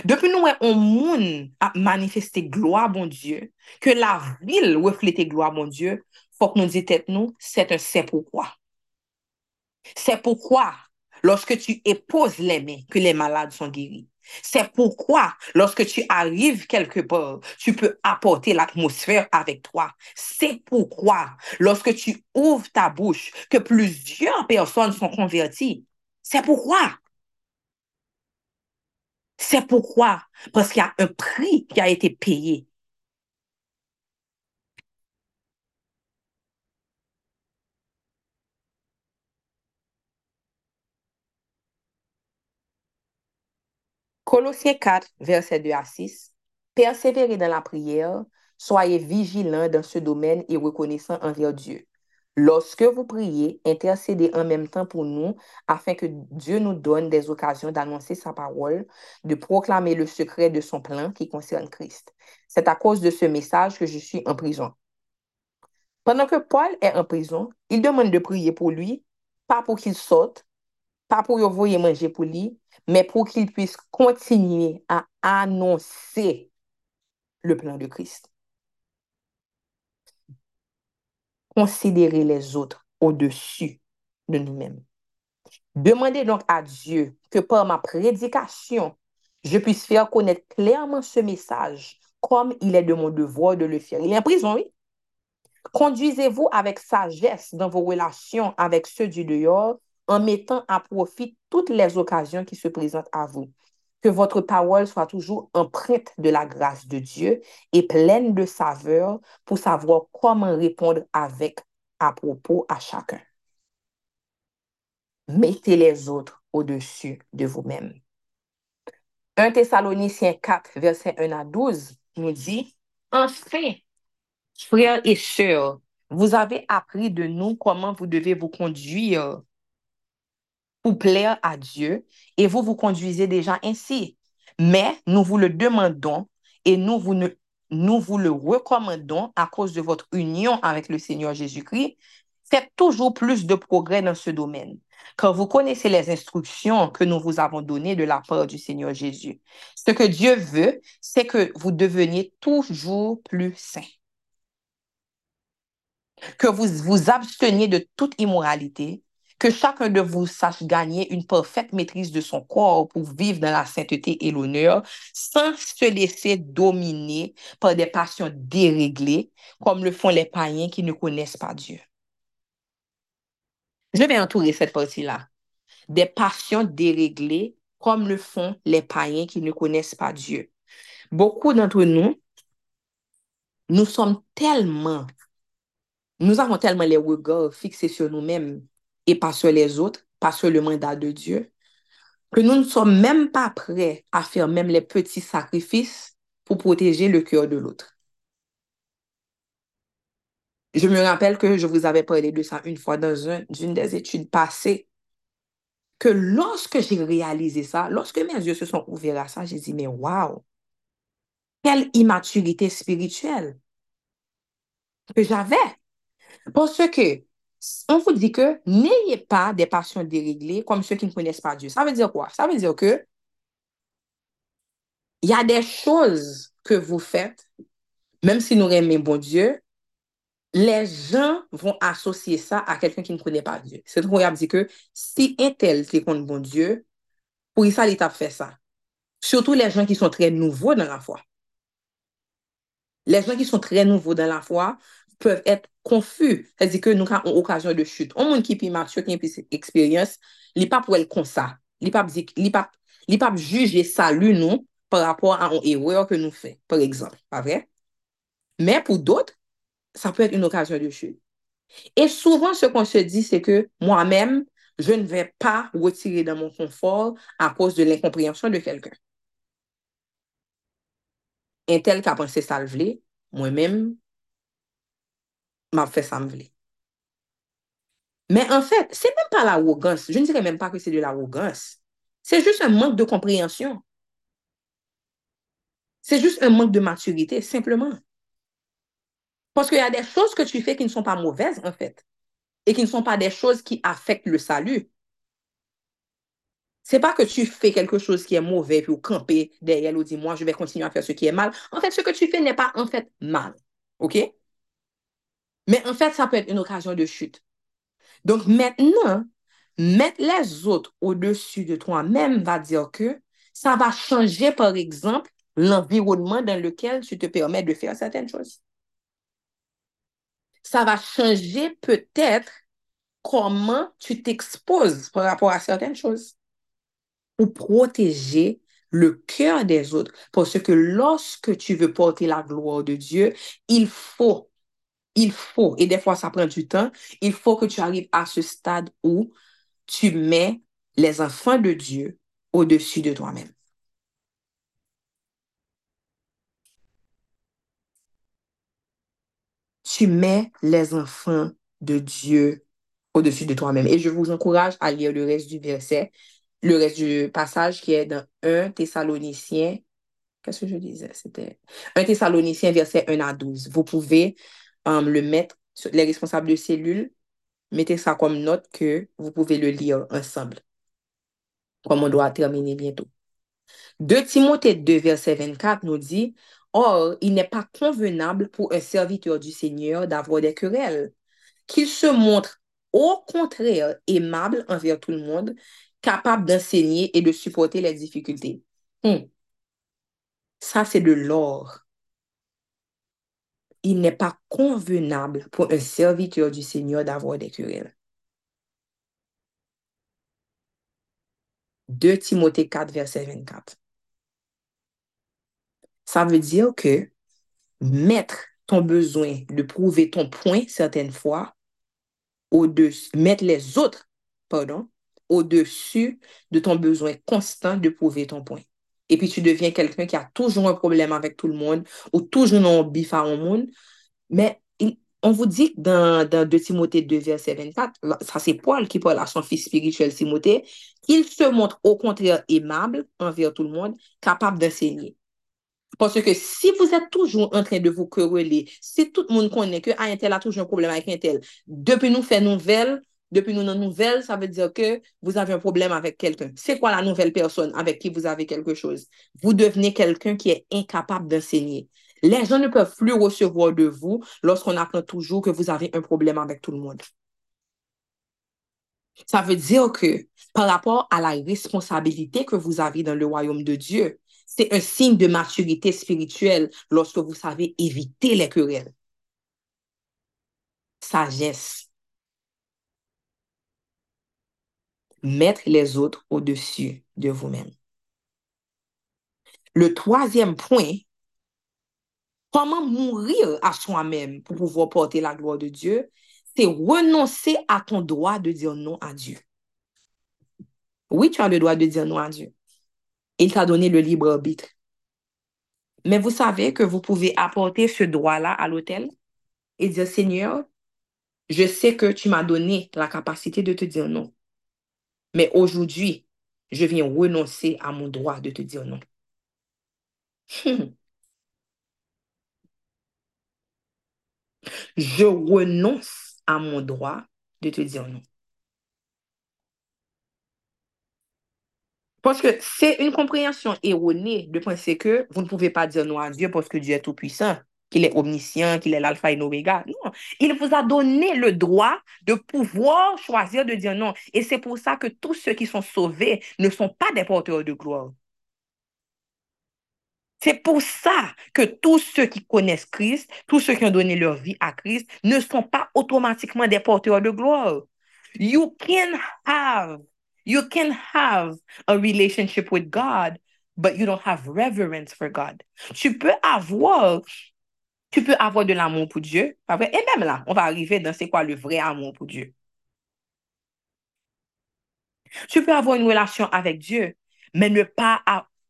Depuis nous, on a manifesté gloire, bon Dieu, que la ville reflétait gloire, bon Dieu, faut que nous disions nous, c'est un c'est pourquoi. C'est pourquoi lorsque tu époses les mains que les malades sont guéris. C'est pourquoi, lorsque tu arrives quelque part, tu peux apporter l'atmosphère avec toi. C'est pourquoi, lorsque tu ouvres ta bouche, que plusieurs personnes sont converties. C'est pourquoi. C'est pourquoi? Parce qu'il y a un prix qui a été payé. Colossiens 4, verset 2 à 6. Persévérez dans la prière, soyez vigilants dans ce domaine et reconnaissants envers Dieu. Lorsque vous priez, intercédez en même temps pour nous afin que Dieu nous donne des occasions d'annoncer sa parole, de proclamer le secret de son plan qui concerne Christ. C'est à cause de ce message que je suis en prison. Pendant que Paul est en prison, il demande de prier pour lui, pas pour qu'il sorte, pas pour lui envoyer manger pour lui, mais pour qu'il puisse continuer à annoncer le plan de Christ. Considérer les autres au-dessus de nous-mêmes. Demandez donc à Dieu que par ma prédication, je puisse faire connaître clairement ce message comme il est de mon devoir de le faire. Il est en prison, oui. Conduisez-vous avec sagesse dans vos relations avec ceux du dehors en mettant à profit toutes les occasions qui se présentent à vous. Que votre parole soit toujours empreinte de la grâce de Dieu et pleine de saveur pour savoir comment répondre avec à propos à chacun. Mettez les autres au-dessus de vous-même. 1 Thessaloniciens 4, verset 1 à 12 nous dit, Enfin, frères et sœurs, vous avez appris de nous comment vous devez vous conduire pour plaire à Dieu et vous vous conduisez déjà ainsi. Mais nous vous le demandons et nous vous, nous vous le recommandons à cause de votre union avec le Seigneur Jésus-Christ. Faites toujours plus de progrès dans ce domaine, car vous connaissez les instructions que nous vous avons données de la part du Seigneur Jésus. Ce que Dieu veut, c'est que vous deveniez toujours plus saints que vous vous absteniez de toute immoralité, que chacun de vous sache gagner une parfaite maîtrise de son corps pour vivre dans la sainteté et l'honneur, sans se laisser dominer par des passions déréglées, comme le font les païens qui ne connaissent pas Dieu. Je vais entourer cette partie-là. Des passions déréglées, comme le font les païens qui ne connaissent pas Dieu. Beaucoup d'entre nous, nous sommes tellement, nous avons tellement les regards fixés sur nous-mêmes et pas sur les autres, pas sur le mandat de Dieu, que nous ne sommes même pas prêts à faire même les petits sacrifices pour protéger le cœur de l'autre. Je me rappelle que je vous avais parlé de ça une fois dans une des études passées, que lorsque j'ai réalisé ça, lorsque mes yeux se sont ouverts à ça, j'ai dit, mais waouh, quelle immaturité spirituelle que j'avais. Parce que on vous dit que n'ayez pas des passions déréglées comme ceux qui ne connaissent pas Dieu. Ça veut dire quoi? Ça veut dire que il y a des choses que vous faites, même si nous aimons bon Dieu, les gens vont associer ça à quelqu'un qui ne connaît pas Dieu. C'est trop a dit que si un tel te connaît bon Dieu, pour ça, l'État fait ça. Surtout les gens qui sont très nouveaux dans la foi. Les gens qui sont très nouveaux dans la foi peuvent être confus. C'est-à-dire que nous avons une occasion de chute. Un monde qui est mature, qui a une expérience, il n'est pas pour elle comme ça. Il n'est pas, pas juger ça, lui, non, par rapport à une erreur que nous faisons, par exemple. Pas vrai? Mais pour d'autres, ça peut être une occasion de chute. Et souvent, ce qu'on se dit, c'est que moi-même, je ne vais pas retirer dans mon confort à cause de l'incompréhension de quelqu'un. Un tel qui a pensé ça le voulait, moi-même, m'a fait ça me Mais en fait, c'est même pas l'arrogance. Je ne dirais même pas que c'est de l'arrogance. C'est juste un manque de compréhension. C'est juste un manque de maturité, simplement. Parce qu'il y a des choses que tu fais qui ne sont pas mauvaises, en fait, et qui ne sont pas des choses qui affectent le salut. C'est pas que tu fais quelque chose qui est mauvais, puis au camper derrière ou dis moi, je vais continuer à faire ce qui est mal. En fait, ce que tu fais n'est pas en fait mal. OK? Mais en fait, ça peut être une occasion de chute. Donc maintenant, mettre les autres au-dessus de toi-même va dire que ça va changer, par exemple, l'environnement dans lequel tu te permets de faire certaines choses. Ça va changer peut-être comment tu t'exposes par rapport à certaines choses. Ou protéger le cœur des autres. Parce que lorsque tu veux porter la gloire de Dieu, il faut, il faut, et des fois ça prend du temps, il faut que tu arrives à ce stade où tu mets les enfants de Dieu au-dessus de toi-même. Tu mets les enfants de Dieu au-dessus de toi-même. Et je vous encourage à lire le reste du verset, le reste du passage qui est dans 1 Thessaloniciens. Qu'est-ce que je disais? C'était 1 Thessaloniciens, verset 1 à 12. Vous pouvez um, le mettre, les responsables de cellules, mettez ça comme note que vous pouvez le lire ensemble. Comme on doit terminer bientôt. 2 Timothée 2, verset 24 nous dit, Or, il n'est pas convenable pour un serviteur du Seigneur d'avoir des querelles, qu'il se montre au contraire aimable envers tout le monde, capable d'enseigner et de supporter les difficultés. Hmm. Ça, c'est de l'or. Il n'est pas convenable pour un serviteur du Seigneur d'avoir des querelles. 2 Timothée 4, verset 24. Ça veut dire que mettre ton besoin de prouver ton point certaines fois, au-dessus, mettre les autres, pardon, au-dessus de ton besoin constant de prouver ton point. Et puis tu deviens quelqu'un qui a toujours un problème avec tout le monde ou toujours un bif à un monde. Mais on vous dit dans, dans 2 Timothée 2, verset 24, ça c'est Paul qui parle à son fils spirituel Timothée, qu'il se montre au contraire aimable envers tout le monde, capable d'enseigner. Parce que si vous êtes toujours en train de vous quereller, si tout le monde connaît que un tel a toujours un problème avec un tel, depuis nous faire nouvelle, depuis nous nos nouvelles, ça veut dire que vous avez un problème avec quelqu'un. C'est quoi la nouvelle personne avec qui vous avez quelque chose? Vous devenez quelqu'un qui est incapable d'enseigner. Les gens ne peuvent plus recevoir de vous lorsqu'on apprend toujours que vous avez un problème avec tout le monde. Ça veut dire que par rapport à la responsabilité que vous avez dans le royaume de Dieu, c'est un signe de maturité spirituelle lorsque vous savez éviter les querelles. Sagesse. Mettre les autres au-dessus de vous-même. Le troisième point, comment mourir à soi-même pour pouvoir porter la gloire de Dieu, c'est renoncer à ton droit de dire non à Dieu. Oui, tu as le droit de dire non à Dieu. Il t'a donné le libre arbitre. Mais vous savez que vous pouvez apporter ce droit-là à l'hôtel et dire, Seigneur, je sais que tu m'as donné la capacité de te dire non. Mais aujourd'hui, je viens renoncer à mon droit de te dire non. Je renonce à mon droit de te dire non. Parce que c'est une compréhension erronée de penser que vous ne pouvez pas dire non à Dieu parce que Dieu est tout-puissant, qu'il est omniscient, qu'il est l'alpha et l'oméga. Non, il vous a donné le droit de pouvoir choisir de dire non. Et c'est pour ça que tous ceux qui sont sauvés ne sont pas des porteurs de gloire. C'est pour ça que tous ceux qui connaissent Christ, tous ceux qui ont donné leur vie à Christ, ne sont pas automatiquement des porteurs de gloire. You can have You can have a relationship with God, but you don't have reverence for God. Tu peux avoir, tu peux avoir de l'amour pour Dieu. Et même là, on va arriver dans c'est quoi le vrai amour pour Dieu. Tu peux avoir une relation avec Dieu, mais ne pas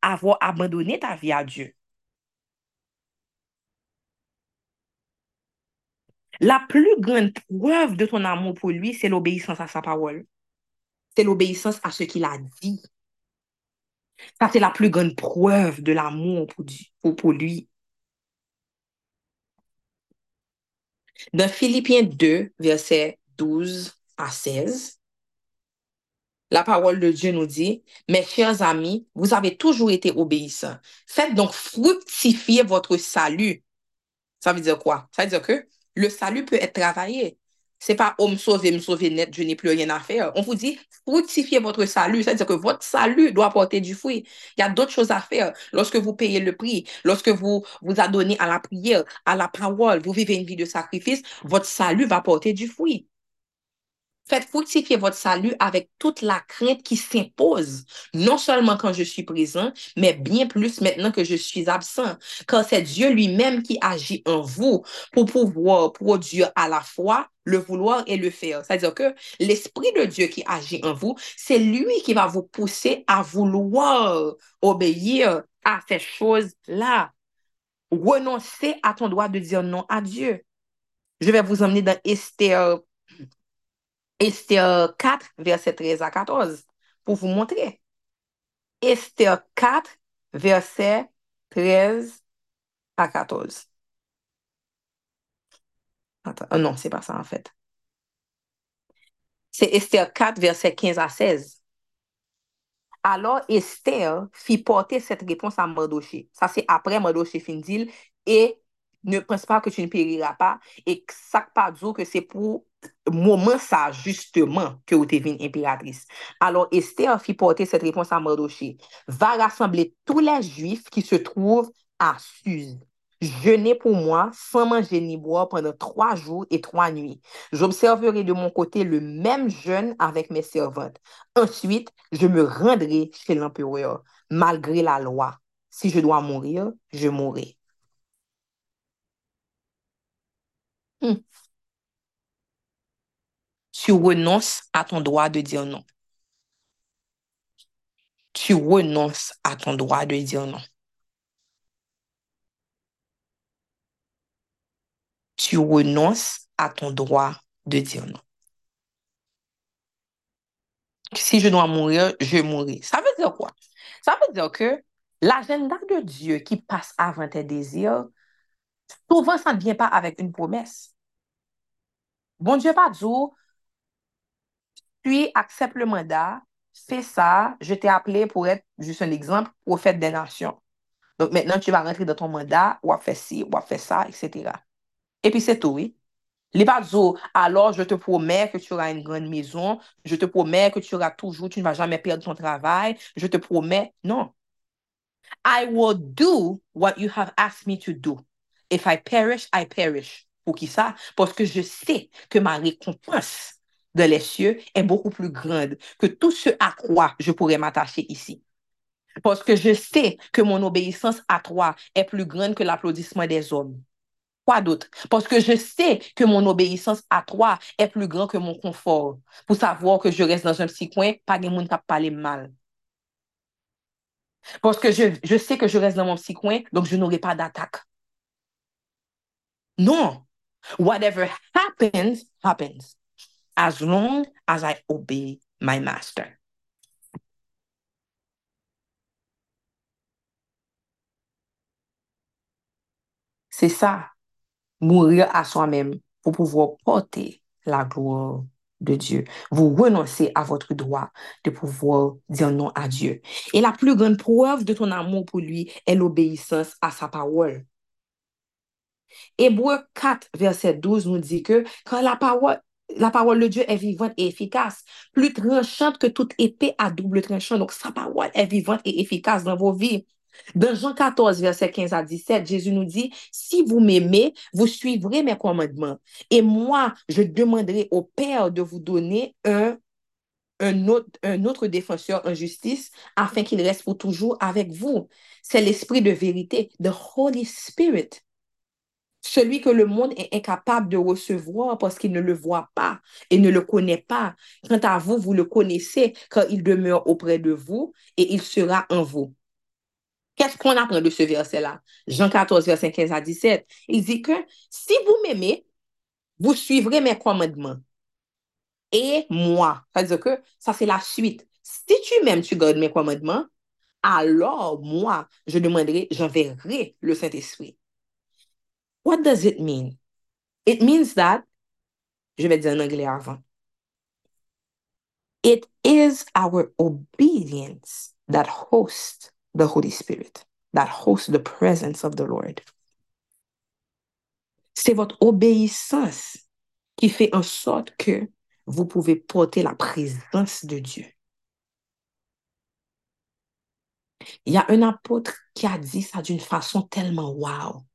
avoir abandonné ta vie à Dieu. La plus grande preuve de ton amour pour lui, c'est l'obéissance à sa parole c'est l'obéissance à ce qu'il a dit. Ça, c'est la plus grande preuve de l'amour pour, pour lui. Dans Philippiens 2, versets 12 à 16, la parole de Dieu nous dit, Mes chers amis, vous avez toujours été obéissants. Faites donc fructifier votre salut. Ça veut dire quoi? Ça veut dire que le salut peut être travaillé. C'est pas oh, me sauver, me sauver net, je n'ai plus rien à faire. On vous dit fructifiez votre salut. C'est-à-dire que votre salut doit porter du fruit. Il y a d'autres choses à faire. Lorsque vous payez le prix, lorsque vous vous adonnez à la prière, à la parole, vous vivez une vie de sacrifice, votre salut va porter du fruit. Faites fructifier votre salut avec toute la crainte qui s'impose, non seulement quand je suis présent, mais bien plus maintenant que je suis absent, car c'est Dieu lui-même qui agit en vous pour pouvoir produire à la fois le vouloir et le faire. C'est-à-dire que l'Esprit de Dieu qui agit en vous, c'est lui qui va vous pousser à vouloir obéir à ces choses-là. Renoncer à ton droit de dire non à Dieu. Je vais vous emmener dans Esther Esther 4, verset 13 à 14, pour vous montrer. Esther 4, verset 13 à 14. Attends, euh, non, c'est pas ça en fait. C'est Esther 4, verset 15 à 16. Alors Esther fit porter cette réponse à Mardoché. Ça, c'est après Mardoché fin dit, et ne pense pas que tu ne périras pas, et ça pas dire que c'est pour moment ça, justement, que vous devenez impératrice. Alors, Esther fit porter cette réponse à Mardoché. Va rassembler tous les Juifs qui se trouvent à Suse. Jeûnez pour moi sans manger ni boire pendant trois jours et trois nuits. J'observerai de mon côté le même jeûne avec mes servantes. Ensuite, je me rendrai chez l'empereur, malgré la loi. Si je dois mourir, je mourrai. Hmm tu renonces à ton droit de dire non. Tu renonces à ton droit de dire non. Tu renonces à ton droit de dire non. Si je dois mourir, je mourrai. Ça veut dire quoi? Ça veut dire que l'agenda de Dieu qui passe avant tes désirs, souvent, ça ne vient pas avec une promesse. Bon Dieu pas dire, puis accepte le mandat, fais ça, je t'ai appelé pour être, juste un exemple, prophète des nations. Donc maintenant, tu vas rentrer dans ton mandat, ou à faire ci, ou à faire ça, etc. Et puis c'est tout, oui. Les zo, alors je te promets que tu auras une grande maison, je te promets que tu auras toujours, tu ne vas jamais perdre ton travail, je te promets, non. I will do what you have asked me to do. If I perish, I perish. Pour qui ça? Parce que je sais que ma récompense de les cieux est beaucoup plus grande que tout ce à quoi je pourrais m'attacher ici. Parce que je sais que mon obéissance à toi est plus grande que l'applaudissement des hommes. Quoi d'autre? Parce que je sais que mon obéissance à toi est plus grand que mon confort. Pour savoir que je reste dans un petit coin, pas de monde qui parler mal. Parce que je, je sais que je reste dans mon petit coin, donc je n'aurai pas d'attaque. Non. Whatever happens, happens as long as I obey my master. C'est ça, mourir à soi-même pour pouvoir porter la gloire de Dieu. Vous renoncez à votre droit de pouvoir dire non à Dieu. Et la plus grande preuve de ton amour pour lui est l'obéissance à sa parole. Hébreu 4, verset 12 nous dit que quand la parole, la parole de Dieu est vivante et efficace, plus tranchante que toute épée à double tranchant. Donc, sa parole est vivante et efficace dans vos vies. Dans Jean 14, verset 15 à 17, Jésus nous dit, si vous m'aimez, vous suivrez mes commandements. Et moi, je demanderai au Père de vous donner un, un, autre, un autre défenseur en justice afin qu'il reste pour toujours avec vous. C'est l'esprit de vérité, the Holy Spirit celui que le monde est incapable de recevoir parce qu'il ne le voit pas et ne le connaît pas. Quant à vous, vous le connaissez quand il demeure auprès de vous et il sera en vous. Qu'est-ce qu'on apprend de ce verset-là? Jean 14, verset 15 à 17. Il dit que si vous m'aimez, vous suivrez mes commandements. Et moi, c'est-à-dire que ça, c'est la suite. Si tu m'aimes, tu gardes mes commandements, alors moi, je demanderai, j'enverrai le Saint-Esprit. What does it mean? It means that, je vais dire en anglais avant. It is our obedience that hosts the Holy Spirit, that hosts the presence of the Lord. C'est votre obéissance qui fait en sorte que vous pouvez porter la présence de Dieu. Il y a un apôtre qui a dit ça d'une façon tellement wow.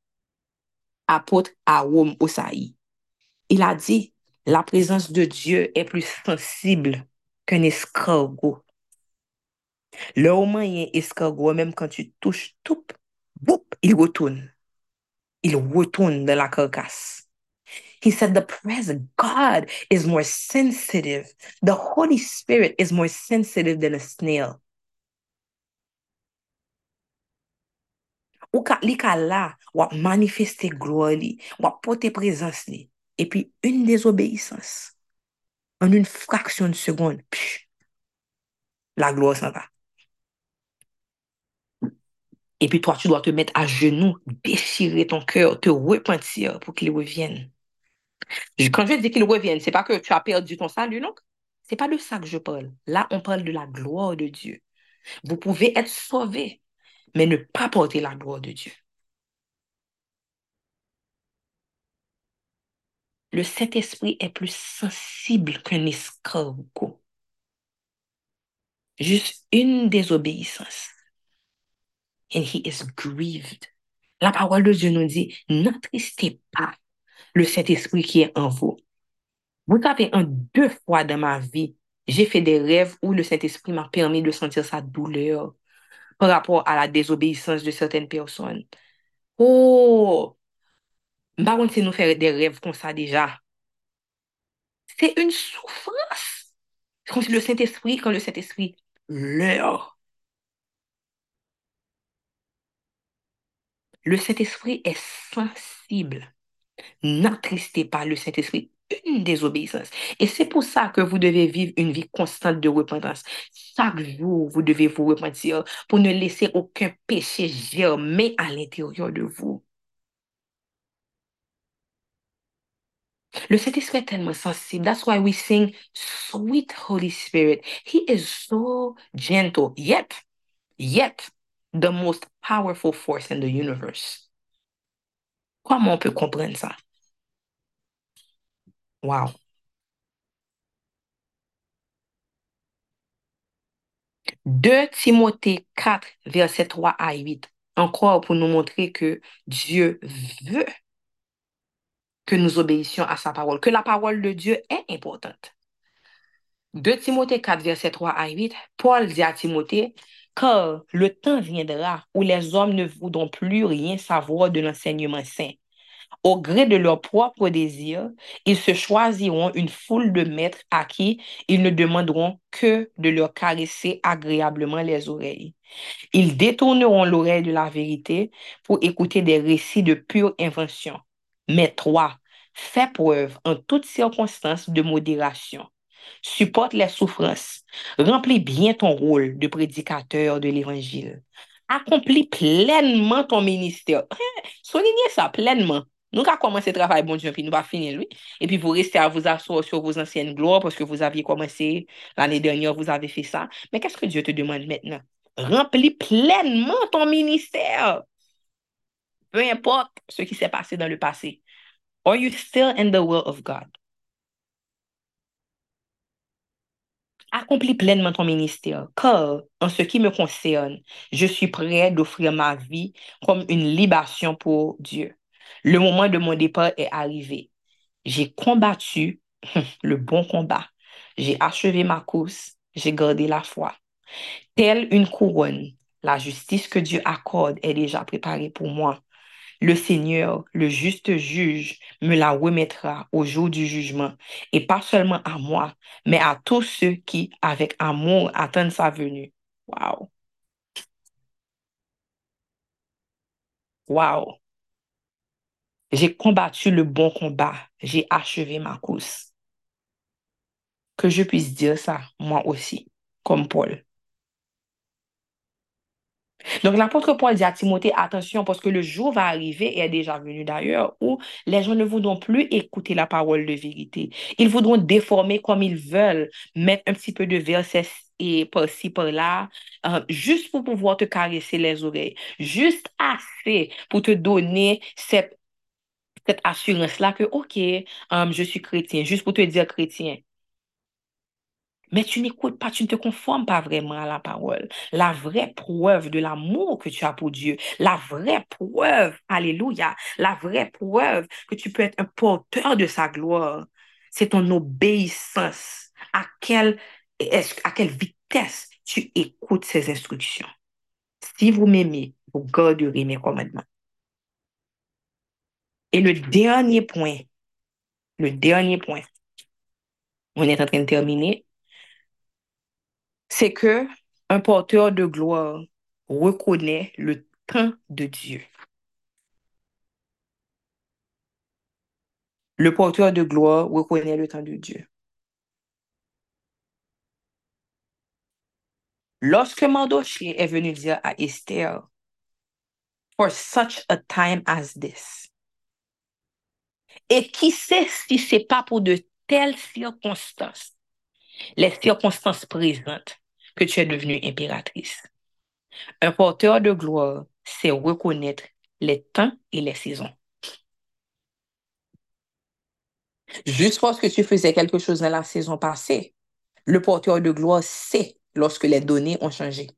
Apôtre Aoum Osaï. Il a dit, la présence de Dieu est plus sensible qu'un escargot. Le un escargot, même quand tu touches tout, il retourne. Il retourne de la carcasse. He said the present God is more sensitive. The Holy Spirit is more sensitive than a snail. Ou ka li ka la, wap manifeste gloire li, wap pote présence li. Et puis, une désobéissance, en une fraction de seconde, psh, la gloire s'en va. Et puis toi, tu dois te mettre à genoux, déchirer ton cœur, te repentir pour qu'il revienne. Quand je dis qu'il revienne, c'est pas que tu as perdu ton salut, non? C'est pas de ça que je parle. Là, on parle de la gloire de Dieu. Vous pouvez être sauvé, mais ne pas porter la gloire de Dieu. Le Saint-Esprit est plus sensible qu'un escargot. Juste une désobéissance. And he is grieved. La parole de Dieu nous dit, n'entristez pas le Saint-Esprit qui est en vous. Vous savez, en deux fois dans ma vie, j'ai fait des rêves où le Saint-Esprit m'a permis de sentir sa douleur par rapport à la désobéissance de certaines personnes. Oh! Bah, on sait nous faire des rêves comme ça déjà. C'est une souffrance. Quand le Saint-Esprit, quand le Saint-Esprit leur. Le Saint-Esprit est sensible. N'attristez pas le Saint-Esprit. Une désobéissance. Et c'est pour ça que vous devez vivre une vie constante de repentance. Chaque jour, vous devez vous repentir pour ne laisser aucun péché germer à l'intérieur de vous. Le Saint-Esprit est tellement sensible. That's why we sing Sweet Holy Spirit. He is so gentle, yet, yet, the most powerful force in the universe. Comment on peut comprendre ça? Wow. 2 Timothée 4, verset 3 à 8. Encore pour nous montrer que Dieu veut que nous obéissions à sa parole, que la parole de Dieu est importante. 2 Timothée 4, verset 3 à 8, Paul dit à Timothée, car le temps viendra où les hommes ne voudront plus rien savoir de l'enseignement saint. Au gré de leurs propres désirs, ils se choisiront une foule de maîtres à qui ils ne demanderont que de leur caresser agréablement les oreilles. Ils détourneront l'oreille de la vérité pour écouter des récits de pure invention. Mais toi, fais preuve en toutes circonstances de modération. Supporte les souffrances. Remplis bien ton rôle de prédicateur de l'Évangile. Accomplis pleinement ton ministère. Soulignez ça pleinement. Nous avons commencé le travail, bon Dieu, puis nous va finir, lui. Et puis vous restez à vous asseoir sur vos anciennes gloires parce que vous aviez commencé l'année dernière, vous avez fait ça. Mais qu'est-ce que Dieu te demande maintenant? Remplis pleinement ton ministère. Peu importe ce qui s'est passé dans le passé. Are you still in the will of God? Accomplis pleinement ton ministère, car en ce qui me concerne, je suis prêt d'offrir ma vie comme une libation pour Dieu. Le moment de mon départ est arrivé. J'ai combattu le bon combat. J'ai achevé ma course. J'ai gardé la foi. Telle une couronne, la justice que Dieu accorde est déjà préparée pour moi. Le Seigneur, le juste juge, me la remettra au jour du jugement, et pas seulement à moi, mais à tous ceux qui, avec amour, attendent sa venue. Wow. Wow. J'ai combattu le bon combat. J'ai achevé ma course. Que je puisse dire ça, moi aussi, comme Paul. Donc l'apôtre Paul dit à Timothée, attention, parce que le jour va arriver, et est déjà venu d'ailleurs, où les gens ne voudront plus écouter la parole de vérité. Ils voudront déformer comme ils veulent, mettre un petit peu de versets et par-ci, par-là, euh, juste pour pouvoir te caresser les oreilles, juste assez pour te donner cette cette assurance-là que, OK, um, je suis chrétien, juste pour te dire chrétien. Mais tu n'écoutes pas, tu ne te conformes pas vraiment à la parole. La vraie preuve de l'amour que tu as pour Dieu, la vraie preuve, alléluia, la vraie preuve que tu peux être un porteur de sa gloire, c'est ton obéissance. À quelle, à quelle vitesse tu écoutes ses instructions? Si vous m'aimez, vous garderez mes commandements. Et le dernier point, le dernier point, on est en train de terminer, c'est que un porteur de gloire reconnaît le temps de Dieu. Le porteur de gloire reconnaît le temps de Dieu. Lorsque Mardoché est venu dire à Esther, For such a time as this, et qui sait si c'est pas pour de telles circonstances, les circonstances présentes, que tu es devenue impératrice. Un porteur de gloire sait reconnaître les temps et les saisons. Juste parce que tu faisais quelque chose dans la saison passée, le porteur de gloire sait lorsque les données ont changé.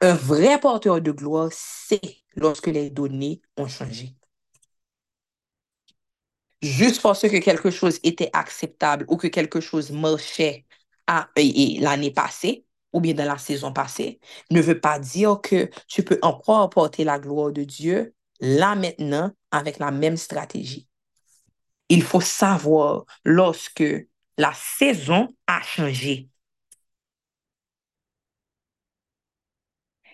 Un vrai porteur de gloire sait lorsque les données ont changé. Juste parce que quelque chose était acceptable ou que quelque chose marchait l'année passée ou bien dans la saison passée, ne veut pas dire que tu peux encore porter la gloire de Dieu là maintenant avec la même stratégie. Il faut savoir lorsque la saison a changé.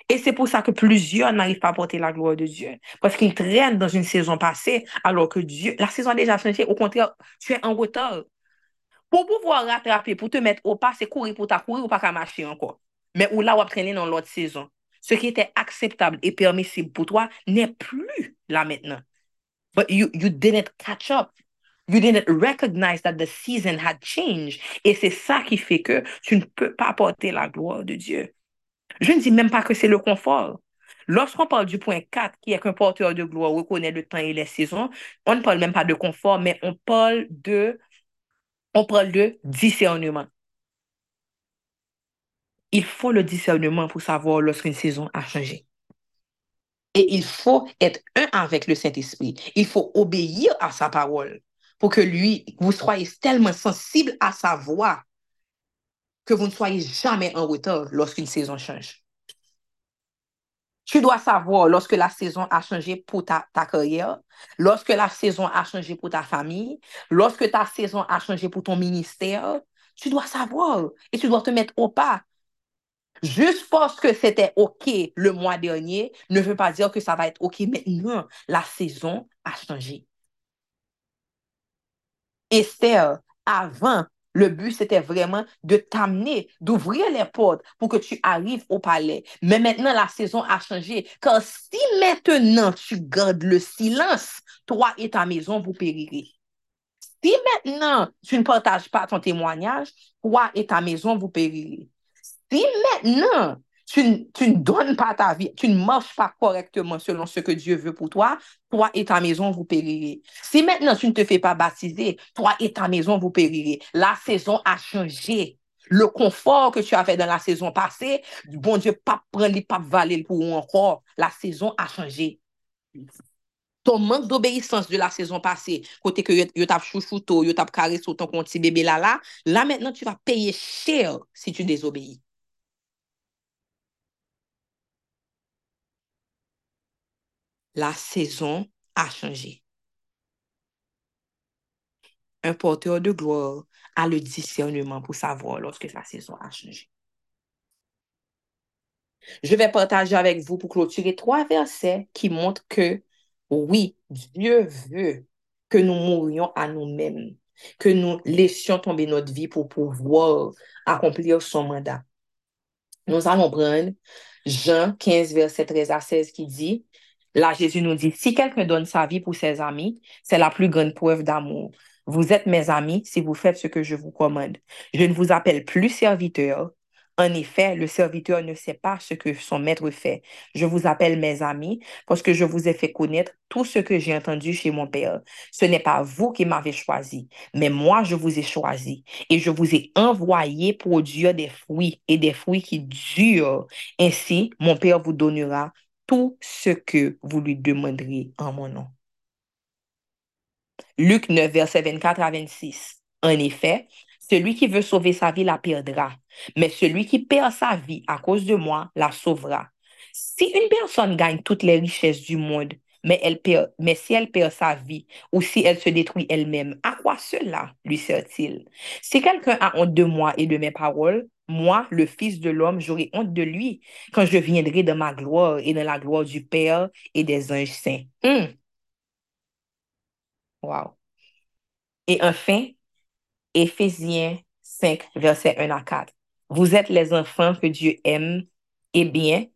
Et c'est pour ça que plusieurs n'arrivent pas à porter la gloire de Dieu. Parce qu'ils traînent dans une saison passée, alors que Dieu, la saison a déjà changé. Au contraire, tu es en retard. Pour pouvoir rattraper, pour te mettre au pas, c'est courir pour ta courir ou pas qu'à marcher encore. Mais où là, on va traîner dans l'autre saison. Ce qui était acceptable et permissible pour toi n'est plus là maintenant. But you, you didn't catch up. You didn't recognize that the season had changed. Et c'est ça qui fait que tu ne peux pas porter la gloire de Dieu. Je ne dis même pas que c'est le confort. Lorsqu'on parle du point 4, qui est qu'un porteur de gloire reconnaît le temps et les saisons, on ne parle même pas de confort, mais on parle de, on parle de discernement. Il faut le discernement pour savoir lorsqu'une saison a changé. Et il faut être un avec le Saint-Esprit. Il faut obéir à sa parole pour que lui, vous soyez tellement sensible à sa voix que vous ne soyez jamais en retard lorsqu'une saison change. Tu dois savoir lorsque la saison a changé pour ta, ta, carrière, lorsque la saison a changé pour ta famille, lorsque ta saison a changé pour ton ministère. Tu dois savoir et tu dois te mettre au pas. Juste parce que c'était OK le mois dernier ne veut pas dire que ça va être OK maintenant. La saison a changé. Esther, avant le but, c'était vraiment de t'amener, d'ouvrir les portes pour que tu arrives au palais. Mais maintenant, la saison a changé. Car si maintenant tu gardes le silence, toi et ta maison, vous périrez. Si maintenant tu ne partages pas ton témoignage, toi et ta maison, vous périrez. Si maintenant tu, ne donnes pas ta vie, tu ne marches pas correctement selon ce que Dieu veut pour toi, toi et ta maison, vous périrez. Si maintenant tu ne te fais pas baptiser, toi et ta maison, vous périrez. La saison a changé. Le confort que tu avais dans la saison passée, bon Dieu, pas prendre, pas valer pour encore. La saison a changé. Ton manque d'obéissance de la saison passée, côté que tu as chouchouto, tu as carré sur ton petit bébé là, là, là maintenant tu vas payer cher si tu désobéis. La saison a changé. Un porteur de gloire a le discernement pour savoir lorsque la saison a changé. Je vais partager avec vous pour clôturer trois versets qui montrent que oui, Dieu veut que nous mourions à nous-mêmes, que nous laissions tomber notre vie pour pouvoir accomplir son mandat. Nous allons prendre Jean 15, verset 13 à 16 qui dit, Là, Jésus nous dit, si quelqu'un donne sa vie pour ses amis, c'est la plus grande preuve d'amour. Vous êtes mes amis si vous faites ce que je vous commande. Je ne vous appelle plus serviteur, En effet, le serviteur ne sait pas ce que son maître fait. Je vous appelle mes amis parce que je vous ai fait connaître tout ce que j'ai entendu chez mon Père. Ce n'est pas vous qui m'avez choisi, mais moi je vous ai choisi et je vous ai envoyé produire des fruits et des fruits qui durent. Ainsi, mon Père vous donnera tout ce que vous lui demanderez en mon nom. Luc 9, verset 24 à 26. En effet, celui qui veut sauver sa vie la perdra, mais celui qui perd sa vie à cause de moi la sauvera. Si une personne gagne toutes les richesses du monde, mais, elle perd, mais si elle perd sa vie ou si elle se détruit elle-même, à quoi cela lui sert-il? Si quelqu'un a honte de moi et de mes paroles, moi, le Fils de l'homme, j'aurai honte de lui quand je viendrai dans ma gloire et dans la gloire du Père et des anges saints. Hmm. Wow. Et enfin, Éphésiens 5, verset 1 à 4. Vous êtes les enfants que Dieu aime. Eh bien,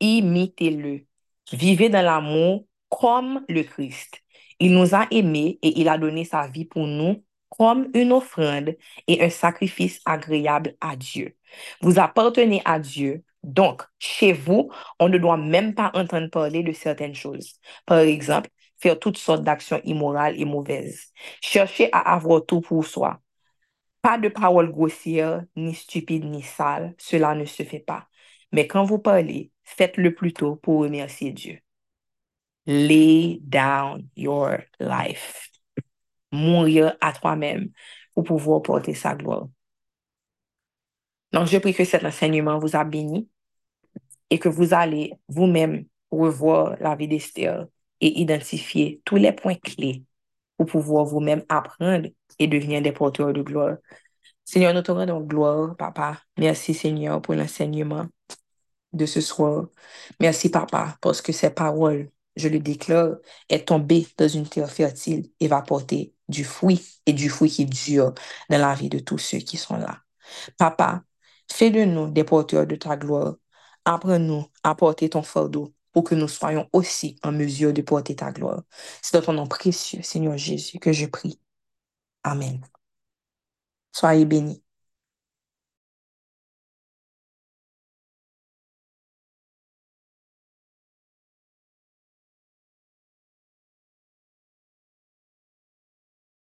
imitez-le. Vivez dans l'amour comme le Christ. Il nous a aimés et il a donné sa vie pour nous comme une offrande et un sacrifice agréable à Dieu. Vous appartenez à Dieu, donc chez vous, on ne doit même pas entendre parler de certaines choses. Par exemple, faire toutes sortes d'actions immorales et mauvaises. Chercher à avoir tout pour soi. Pas de paroles grossières, ni stupides, ni sales, cela ne se fait pas. Mais quand vous parlez, faites-le plutôt pour remercier Dieu. Lay down your life. Mourir à toi-même pour pouvoir porter sa gloire. Donc, je prie que cet enseignement vous a béni et que vous allez vous-même revoir la vie d'Esther et identifier tous les points clés pour pouvoir vous-même apprendre et devenir des porteurs de gloire. Seigneur, nous te rendons gloire, Papa. Merci, Seigneur, pour l'enseignement de ce soir. Merci, Papa, parce que ces paroles, je le déclare, est tombée dans une terre fertile et va porter du fruit et du fruit qui dure dans la vie de tous ceux qui sont là. Papa, fais de nous des porteurs de ta gloire. Apprends-nous à porter ton fardeau pour que nous soyons aussi en mesure de porter ta gloire. C'est dans ton nom précieux, Seigneur Jésus, que je prie. Amen. Soyez bénis.